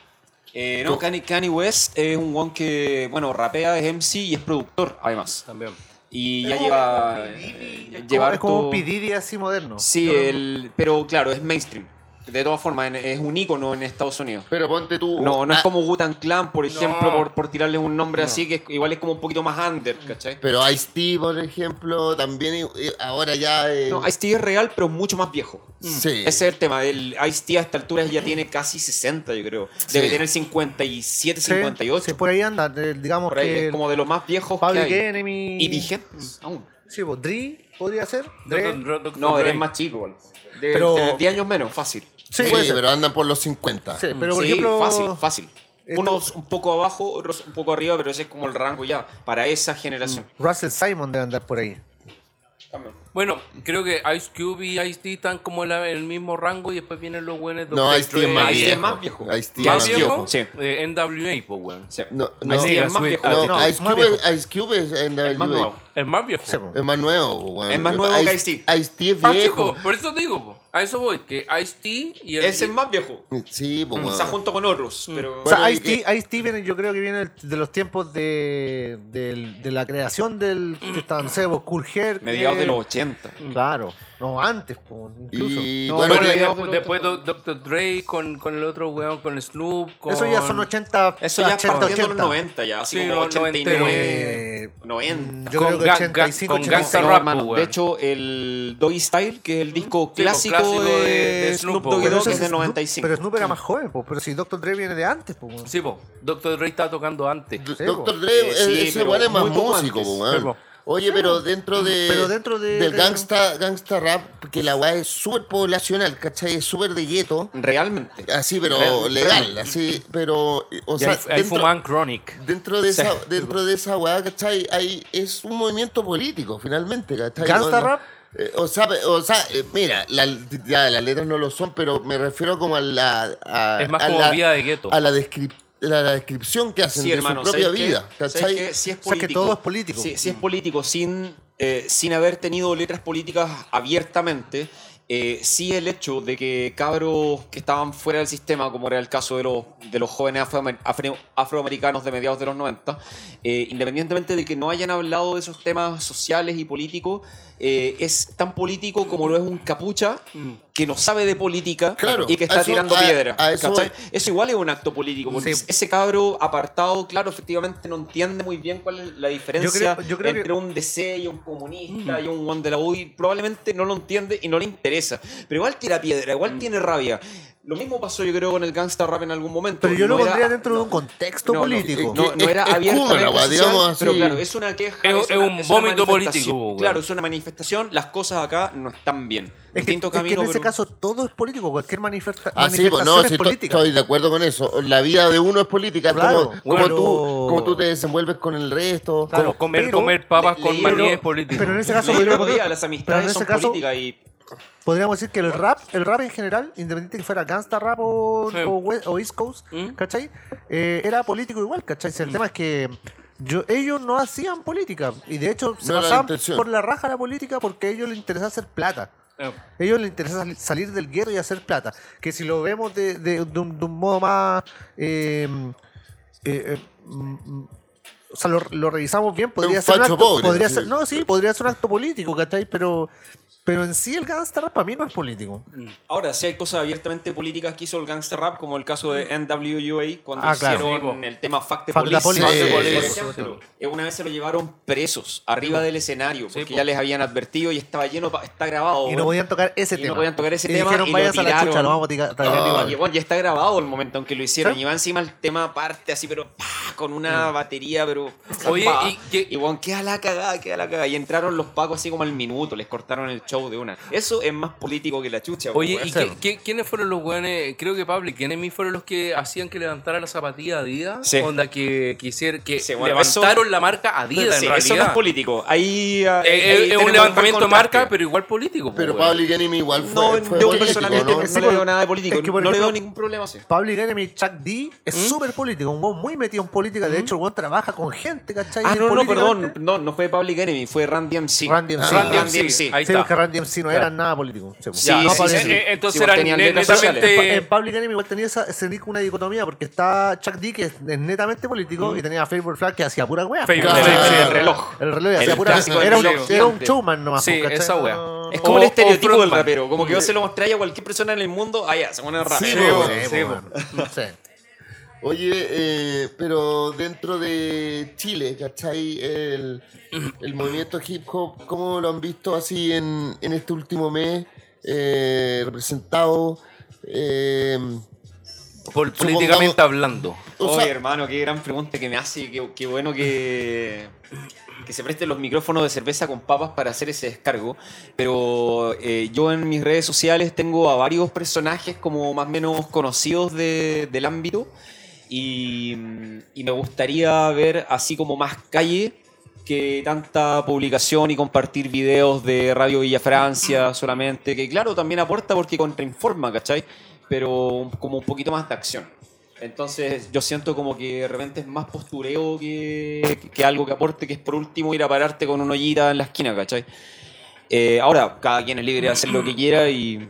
Eh, no, Kanye, Kanye West es un one que, bueno, rapea, es MC y es productor, además. También. Y ya lleva... eh, lleva es como harto- un Pididi así moderno. Sí, el, pero claro, es mainstream. De todas formas, es un ícono en Estados Unidos. Pero ponte tú. No, no es como Wu-Tang Clan, por ejemplo, No. por, por tirarle un nombre así, que es- igual es como un poquito más under, ¿cachai? Pero Ice-T, por ejemplo, también eh, ahora ya. eh, No, Ice-T es real, pero mucho más viejo. sí. Ese es el tema. El Ice-T a esta altura ya tiene casi 60, yo creo. Debe Sí. tener 57, Sí, 58. sí, por ahí anda. eh, digamos por ahí, que es como de los más viejos Public que hay. Enemy. Y vigentes aún. Sí, pues Dre podría ser. Dre. No, Dre. eres más chico, igual. De, Pero- de 10 años menos, fácil. Sí, pero andan por los 50. Sí, pero por Sí, ejemplo. fácil, fácil. esto- Unos un poco abajo, otros un poco arriba, pero ese es como el rango ya, para esa generación. Russell Simon debe andar por ahí. Bueno, creo que Ice Cube y Ice T están como en la- el mismo rango y después vienen los buenos No, Dr. Ice-T es más es viejo. más viejo. Ice-T es Más viejo, viejo. sí. Eh, NWA, pues, weón. Sí. No, no, es más viejo. no, Ice, Cube, viejo. Ice Cube es en Es más nuevo. El más viejo. Es más nuevo, weón. Es más nuevo que Ice-T. Ice-T es Ah, viejo. chico, por eso te digo, po. a eso voy, que Ice-T y el... Ese es más viejo. Sí, pues, sea, junto con otros, pero... O sea, Ice-T viene, yo creo que viene de los tiempos de, la creación del estaban, no sé, Cool Hair. mediados de los 80. Claro, no, antes, po, incluso. Y No, bueno, Bueno, después, después Do- Dr. Dre con, con el otro weón, con Snoop, con... Eso ya son 80, Eso ya 80, partiendo de los 80. 90 ya, así Sí, como los 89, Eh, 90. yo Con creo que Ga- 85, Ga- con 86. Gangsta No, Rap, hermano, de hecho, el Doggy Style, que es el disco Sí, clásico, pues, clásico de, Snoop Snoop, Doggy Dogg, es de Snoop- 95. Pero Snoop era más joven, po, pero si Dr. Dre viene de antes, po. Sí, po. Dr. Dre estaba tocando antes. Po. Dre, Eh, sí, ese pero weón es más músico, antes. po, Sí. Oye, pero dentro de. Pero dentro de- Del de- gangsta, gangsta rap, que la weá es súper poblacional, ¿cachai? Es súper de gueto. Realmente. Así, pero Real- legal, así, pero. O sea, ahí dentro, Chronic. dentro de Sí. esa, dentro de esa weá, ¿cachai? Hay, es un movimiento político, finalmente, ¿cachai? ¿Gangsta rap? Eh, o sea, o sea eh, mira, la- ya las letras no lo son, pero me refiero como a la. a- Es más a como la- vida de gueto. A la, descrip- la, la descripción que hacen Sí, de hermano, su propia vida, ¿Sabes ¿cachai? qué? Si es O sea, que político, todo es político. Si, si es político sin, eh, sin haber tenido letras políticas abiertamente eh, sí el hecho de que cabros que estaban fuera del sistema, como era el caso de los, de los jóvenes afroamer- afro- afroamericanos de mediados de los 90, eh, independientemente de que no hayan hablado de esos temas sociales y políticos, eh, es tan político como lo es un capucha que no sabe de política Claro, y que está eso- tirando a- piedra. a eso igual es un acto político, porque Sí. ese cabro apartado, claro, efectivamente no entiende muy bien cuál es la diferencia creo- yo creo que- entre un DC y un comunista y un one de la UDI. Probablemente no lo entiende y no le interesa. Pero igual tira piedra, igual tiene rabia. Lo mismo pasó yo creo con el gangsta rap en algún momento. Pero yo lo No era- pondría dentro de no, un contexto no, político. No, no Es- era es como así. pero claro, es una queja. Es- una- es un una vómito político. Claro, es una manifestación. Las cosas acá no están bien. Es que, es que camino, en ese pero- caso todo es político, cualquier manifesta- Ah, sí, manifestación pues no, es sí, política. estoy de acuerdo con eso. La vida de uno es política, es Claro, como, como pero- tú, como tú te desenvuelves con el resto. Claro, Como comer, pero- comer papas con maní pero- es político. pero en ese caso las amistades son políticas y Podríamos decir que el rap, el rap en general, independiente que fuera gangsta rap o, Sí. o East Coast, ¿Mm? ¿cachai? Eh, era político igual, ¿cachai? Si El tema es que yo, ellos no hacían política y de hecho se No la pasaban por la raja la política porque a ellos les interesa hacer plata. A ellos les interesa sali- salir del gueto y hacer plata. Que si lo vemos de, de- de un, de un modo más... eh, eh, eh, mm, mm, o sea, lo, lo revisamos bien, podría ser un acto, pobre, podría sí. ser, no, sí, podría ser un acto político, ¿cachai? Pero, pero en sí el gangsta rap para mí no es político. Ahora, sí hay cosas abiertamente políticas que hizo el gangster rap, como el caso de NWA, cuando Ah, claro. hicieron el tema Fact Fact Police. Police, sí, Police. Eh, Una vez se lo llevaron presos arriba del escenario, porque po. ya les habían advertido y estaba lleno, pa- está grabado. Y no podían tocar ese Y no tema. podían tocar ese y tema dijeron, y lo vayas a la tiraron". chucha, lo vamos a tirar igual. Y bueno, ya está grabado el momento en que lo hicieron. ¿Sí? Y va encima el tema parte así, pero ¡pah! con una batería, pero. Oye. ¿y qué- Y bueno, queda la cagada, queda la cagada. Y entraron los pacos así como al minuto, les cortaron el show de una. Eso es más político que la chucha. Oye. ¿y qué- qué- quiénes fueron los weones? Creo que Public Enemy fueron los que hacían que levantara la zapatilla Adidas. Sí. Onda que quisieron, que Sí, bueno, levantaron eso- la marca Adidas Sí, en realidad. eso no es político. Ahí. ah, Eh, ahí eh, es un levantamiento de marca, pero igual político. po, Pero weón. Public Enemy igual fue, No, fue yo político, personalmente ¿no? no, Sí, le veo nada de político. es que, no le veo ningún problema así. Public Enemy Chuck D es ¿Mm? súper político, un weón muy metido en política. De hecho, el weón trabaja con gente, ¿cachai? Ah, no, no, perdón. No, no fue Public Enemy, fue Randy MC. Randy MC. Ah, Randy Randy MC. MC. Ahí Sí, está. porque Randy MC no era nada político. Sí, Sí, ya, no sí, sí. Entonces Sí, eran netamente-. En Public Enemy igual tenía esa, ese nick una dicotomía porque está Chuck D que es netamente político y tenía a Favorite Flag que hacía pura wea. Favorite Claro. Flag, sí. El reloj. El reloj hacía pura era un, era un showman nomás. Sí, pues, ¿cachai? esa wea. Es como O- el estereotipo del rapero. Como que yo se lo mostré a cualquier persona en el mundo. Ah, ya, se pone rapero. Sí, Sí, po, sí, sí, no sé. Oye, eh, pero dentro de Chile, ¿cachai? El, el movimiento hip hop, ¿cómo lo han visto así en, en este último mes? Eh, representado. eh, Por- Supongamos- políticamente hablando. o Oye, sea, hermano, qué gran pregunta que me hace. Qué, qué bueno que, que se presten los micrófonos de cerveza con papas para hacer ese descargo. Pero eh, yo en mis redes sociales tengo a varios personajes como más o menos conocidos de- del ámbito. Y, me gustaría ver así como más calle que tanta publicación y compartir videos de Radio Villa Francia solamente, que claro, también aporta porque contrainforma, ¿cachai? Pero como un poquito más de acción. Entonces yo siento como que de repente es más postureo que, que algo que aporte, que es por último ir a pararte con una ollita en la esquina, ¿cachai? Eh, ahora, cada quien es libre de hacer lo que quiera y...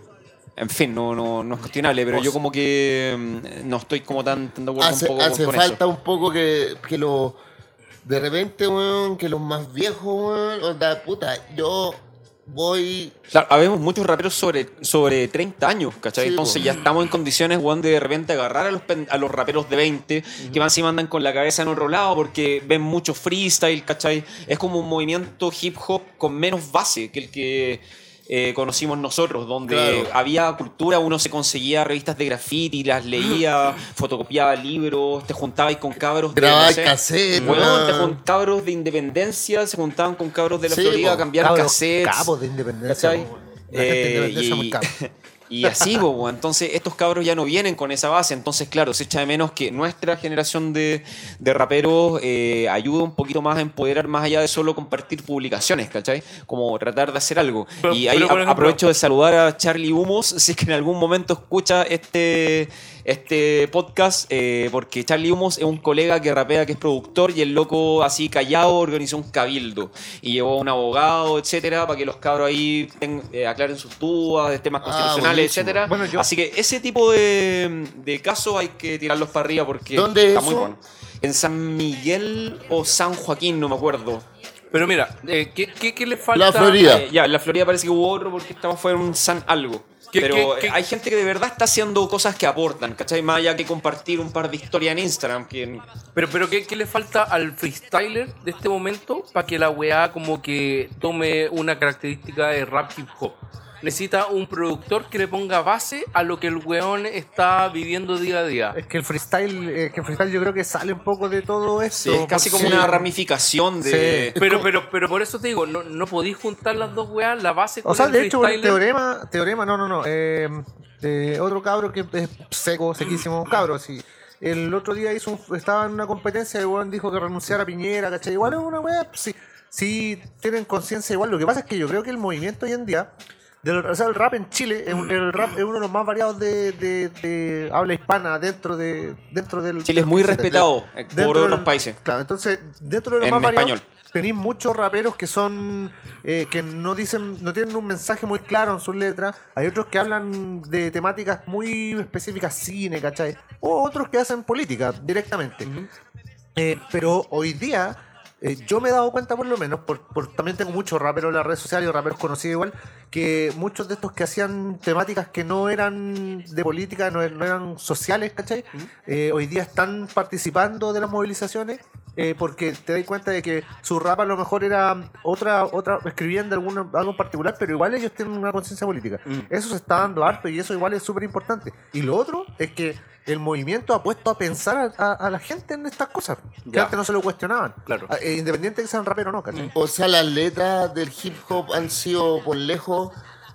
En fin, no, no, no es cuestionable, pero yo como que mm, no estoy como tan, tan de acuerdo hace, un poco con- hace con falta eso. un poco que, que lo. De repente, weón, que los más viejos, weón, onda, puta, yo voy. Claro, habemos muchos raperos sobre, sobre 30 años, ¿cachai? Sí, Entonces ya estamos en condiciones, weón, de de repente agarrar a los, a los raperos de 20, que van si mandan con la cabeza en otro lado porque ven mucho freestyle, ¿cachai? Es como un movimiento hip hop con menos base que el que eh, conocimos nosotros, donde Claro. había cultura, uno se conseguía revistas de graffiti, las leía, *laughs* fotocopiaba libros, te juntabas con cabros de, no sé, Weón, te weón. jun- cabros de independencia, se juntaban con cabros de la Sí, Florida a cambiar Cabros cassettes. capos de independencia. Eh, y. *laughs* y así, weón. entonces estos cabros ya no vienen con esa base, entonces claro, se echa de menos que nuestra generación de, de raperos eh, ayude un poquito más a empoderar más allá de solo compartir publicaciones, ¿cachai? Como tratar de hacer algo. Pero- y ahí ejemplo- aprovecho de saludar a Charlie Humos, si es que en algún momento escucha este, este podcast eh, porque Charlie Humos es un colega que rapea, que es productor y el loco así callado organizó un cabildo y llevó a un abogado, etcétera, para que los cabros ahí ten- eh, aclaren sus dudas de temas Ah, constitucionales, buenísimo. etcétera. Bueno, yo- Así que ese tipo de, de casos hay que tirarlos para arriba porque ¿Dónde es está muy bueno. En San Miguel o San Joaquín, no me acuerdo. Pero mira, eh, ¿qué, qué, qué le falta? La Florida. Eh, ya, en la Florida parece que hubo otro porque estamos fuera un San algo. ¿Qué- Pero qué- qué- hay gente que de verdad está haciendo cosas que aportan, ¿cachai? Más allá que compartir un par de historias en Instagram. Que... Pero, pero ¿qué, qué le falta al freestyler de este momento para que la weá como que tome una característica de rap hip hop? Necesita un productor que le ponga base a lo que el weón está viviendo día a día. Es que el freestyle, eh, que el freestyle yo creo que sale un poco de todo esto. Sí, es casi como una ramificación de... Sí. Pero, pero, pero por eso te digo, no, no podéis juntar las dos weas, la base con O sea, el de hecho, el freestyler. teorema, teorema, no, no, no. eh, eh, otro cabro que es seco, sequísimo, cabro, sí. El otro día hizo un- estaba en una competencia y el weón dijo que renunciara a Piñera, ¿cachai? Igual es una weá, sí, sí tienen conciencia igual. Lo que pasa es que yo creo que el movimiento hoy en día, del, o sea, el rap en Chile, es un- el rap es uno de los más variados de, de- de habla hispana dentro de dentro del Chile es muy respetado dentro por otros del- países. Claro, entonces, dentro de los En más variados, español. tenéis muchos raperos que son eh, que no dicen no tienen un mensaje muy claro en sus letras hay otros que hablan de temáticas muy específicas cine ¿cachai? o otros que hacen política directamente Eh, pero hoy día eh, yo me he dado cuenta por lo menos por, por- también tengo muchos raperos en las redes sociales raperos conocidos igual que muchos de estos que hacían temáticas que no eran de política no, er- no eran sociales ¿cachai? Eh, hoy día están participando de las movilizaciones eh, porque te das cuenta de que su rap a lo mejor era otra, otra, escribían de alguna, algo en particular, pero igual ellos tienen una conciencia política. Eso se está dando harto y eso igual es súper importante. Y lo otro es que el movimiento ha puesto a pensar a, a- a la gente en estas cosas, que Ya. antes no se lo cuestionaban. Claro. Ah, eh, independiente de que sean raperos o no, ¿cachai? O sea, las letras del hip hop han sido por lejos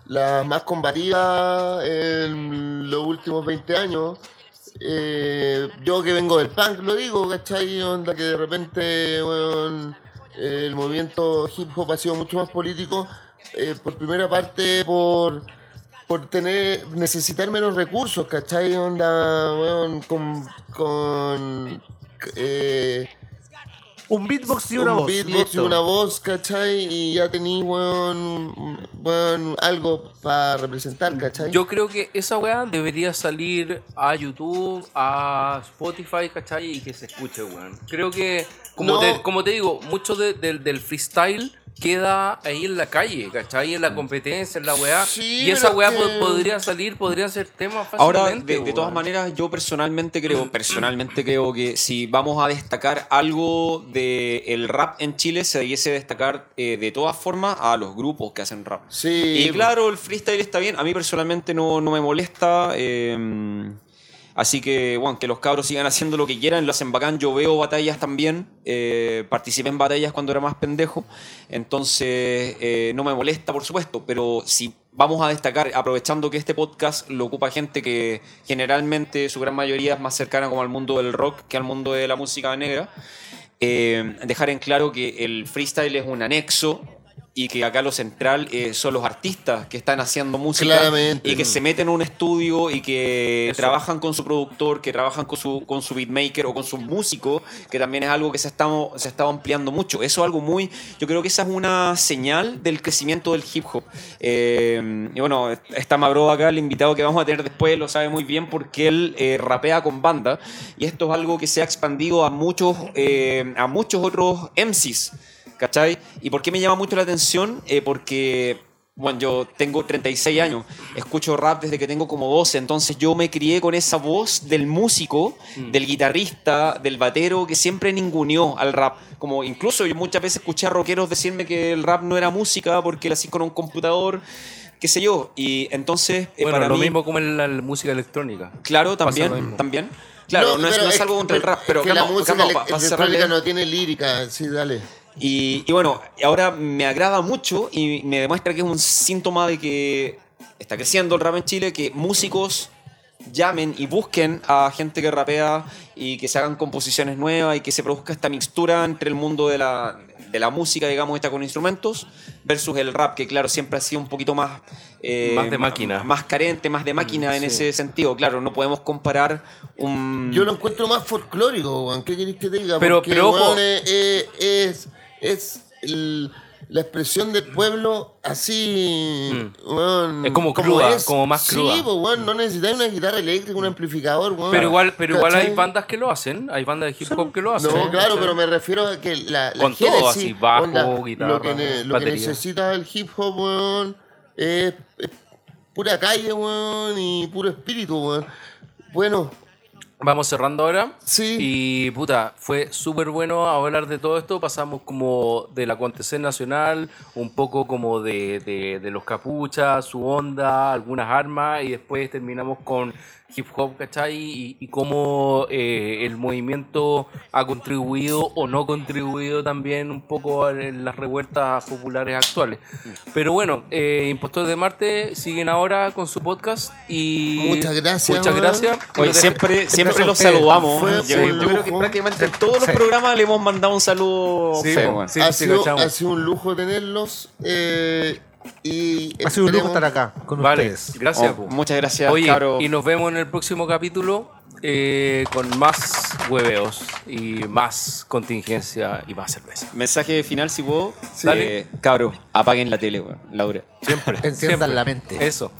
las más combativas en los últimos 20 años. Eh, yo que vengo del punk, lo digo, ¿cachai? Onda que de repente, el movimiento hip hop ha sido mucho más político. eh, por primera parte, por, por tener necesitar menos recursos, ¿cachai? Onda, weón, con... con eh, Un beatbox y una un voz. beatbox y listo. una voz, ¿cachai? Y ya tení, weón, weón, algo para representar, ¿cachai? Yo creo que esa weá debería salir a YouTube, a Spotify, ¿cachai? Y que se escuche, weón. Creo que, como, No. te, como te digo, mucho de- del- del freestyle queda ahí en la calle, ¿cachai? En la competencia, en la weá. Sí, y esa weá que- po- podría salir, podría ser tema fácilmente. Ahora, de, de todas maneras, yo personalmente creo, personalmente creo que si vamos a destacar algo del el rap en Chile, se debiese destacar eh, de todas formas a los grupos que hacen rap. Sí. Y claro, el freestyle está bien. A mí personalmente no, no me molesta. eh, así que, bueno, que los cabros sigan haciendo lo que quieran, lo hacen bacán. Yo veo batallas también. eh, participé en batallas cuando era más pendejo. Entonces, eh, no me molesta, por supuesto. Pero si vamos a destacar, aprovechando que este podcast lo ocupa gente que generalmente, su gran mayoría, es más cercana como al mundo del rock que al mundo de la música negra. eh, dejar en claro que el freestyle es un anexo y que acá lo central eh, son los artistas que están haciendo música Claramente. y que se meten en un estudio y que trabajan con su productor, que trabajan con su, con su beatmaker o con su músico, que también es algo que se está, se está ampliando mucho. Eso es algo muy, yo creo que esa es una señal del crecimiento del hip hop. Eh, y bueno, está Mabro acá, el invitado que vamos a tener después, lo sabe muy bien porque él eh, rapea con banda y esto es algo que se ha expandido a muchos, eh, a muchos otros MCs. ¿Cachai? ¿Y por qué me llama mucho la atención? Eh, porque, bueno, yo tengo 36 años, escucho rap desde que tengo como 12, entonces yo me crié con esa voz del músico, del guitarrista, del batero, que siempre ninguneó al rap. Como incluso yo muchas veces escuché a rockeros decirme que el rap no era música porque lo hacían con un computador, qué sé yo. Y entonces, eh, Bueno, para lo mí, mismo como en la música electrónica. claro, también, también. Claro, no, es, pero no es algo contra el rap, pero es que la calma, música calma, electrónica no tiene lírica, sí, dale. Y, y bueno, ahora me agrada mucho y me demuestra que es un síntoma de que está creciendo el rap en Chile, que músicos llamen y busquen a gente que rapea y que se hagan composiciones nuevas y que se produzca esta mixtura entre el mundo de la, de la música, digamos, esta con instrumentos, versus el rap, que claro, siempre ha sido un poquito más... eh, Más de máquina. Más carente, más de máquina en ese sentido. Claro, no podemos comparar un... Yo lo encuentro más folclórico, weón. ¿Qué querés que te diga? Pero- Porque, pero ojo. weón, es, es, es- es el- la expresión del pueblo así. Mm. Es como cruda, como más cruda. Sí, pues, weón, no necesitas una guitarra eléctrica, un amplificador. Pero igual, pero igual hay bandas que lo hacen, hay bandas de hip hop que lo hacen. No, claro, pero me refiero a que la, la Con todo, así, bajo, onda, guitarra, lo que, lo que necesita el hip hop, weón, es, es pura calle, weón, y puro espíritu, weón. Bueno, Vamos cerrando ahora. Sí. Y puta, fue súper bueno hablar de todo esto. Pasamos como del acontecer nacional, un poco como de, de- de los capuchas, su onda, algunas armas, y después terminamos con hip hop, ¿cachai? Y, y cómo eh, el movimiento ha contribuido o no contribuido también un poco en las revueltas populares actuales. Pero bueno, eh, Impostores de Marte siguen ahora con su podcast y Muchas gracias, Muchas gracias. Oye, siempre, siempre los saludamos. Fue yo, creo que prácticamente en todos los Sí. programas le hemos mandado un saludo Sí, sido, ha sido un lujo tenerlos. eh, y Ha sido un lujo estar acá con Vale, ustedes. gracias. Oh, muchas gracias, Oye, y nos vemos en el próximo capítulo eh, con más hueveos y más contingencia y más cerveza. Mensaje final, si puedo. Dale. Eh, cabro, apaguen la tele, weón. Laura. Siempre. *laughs* Enciendan siempre. la mente. Eso.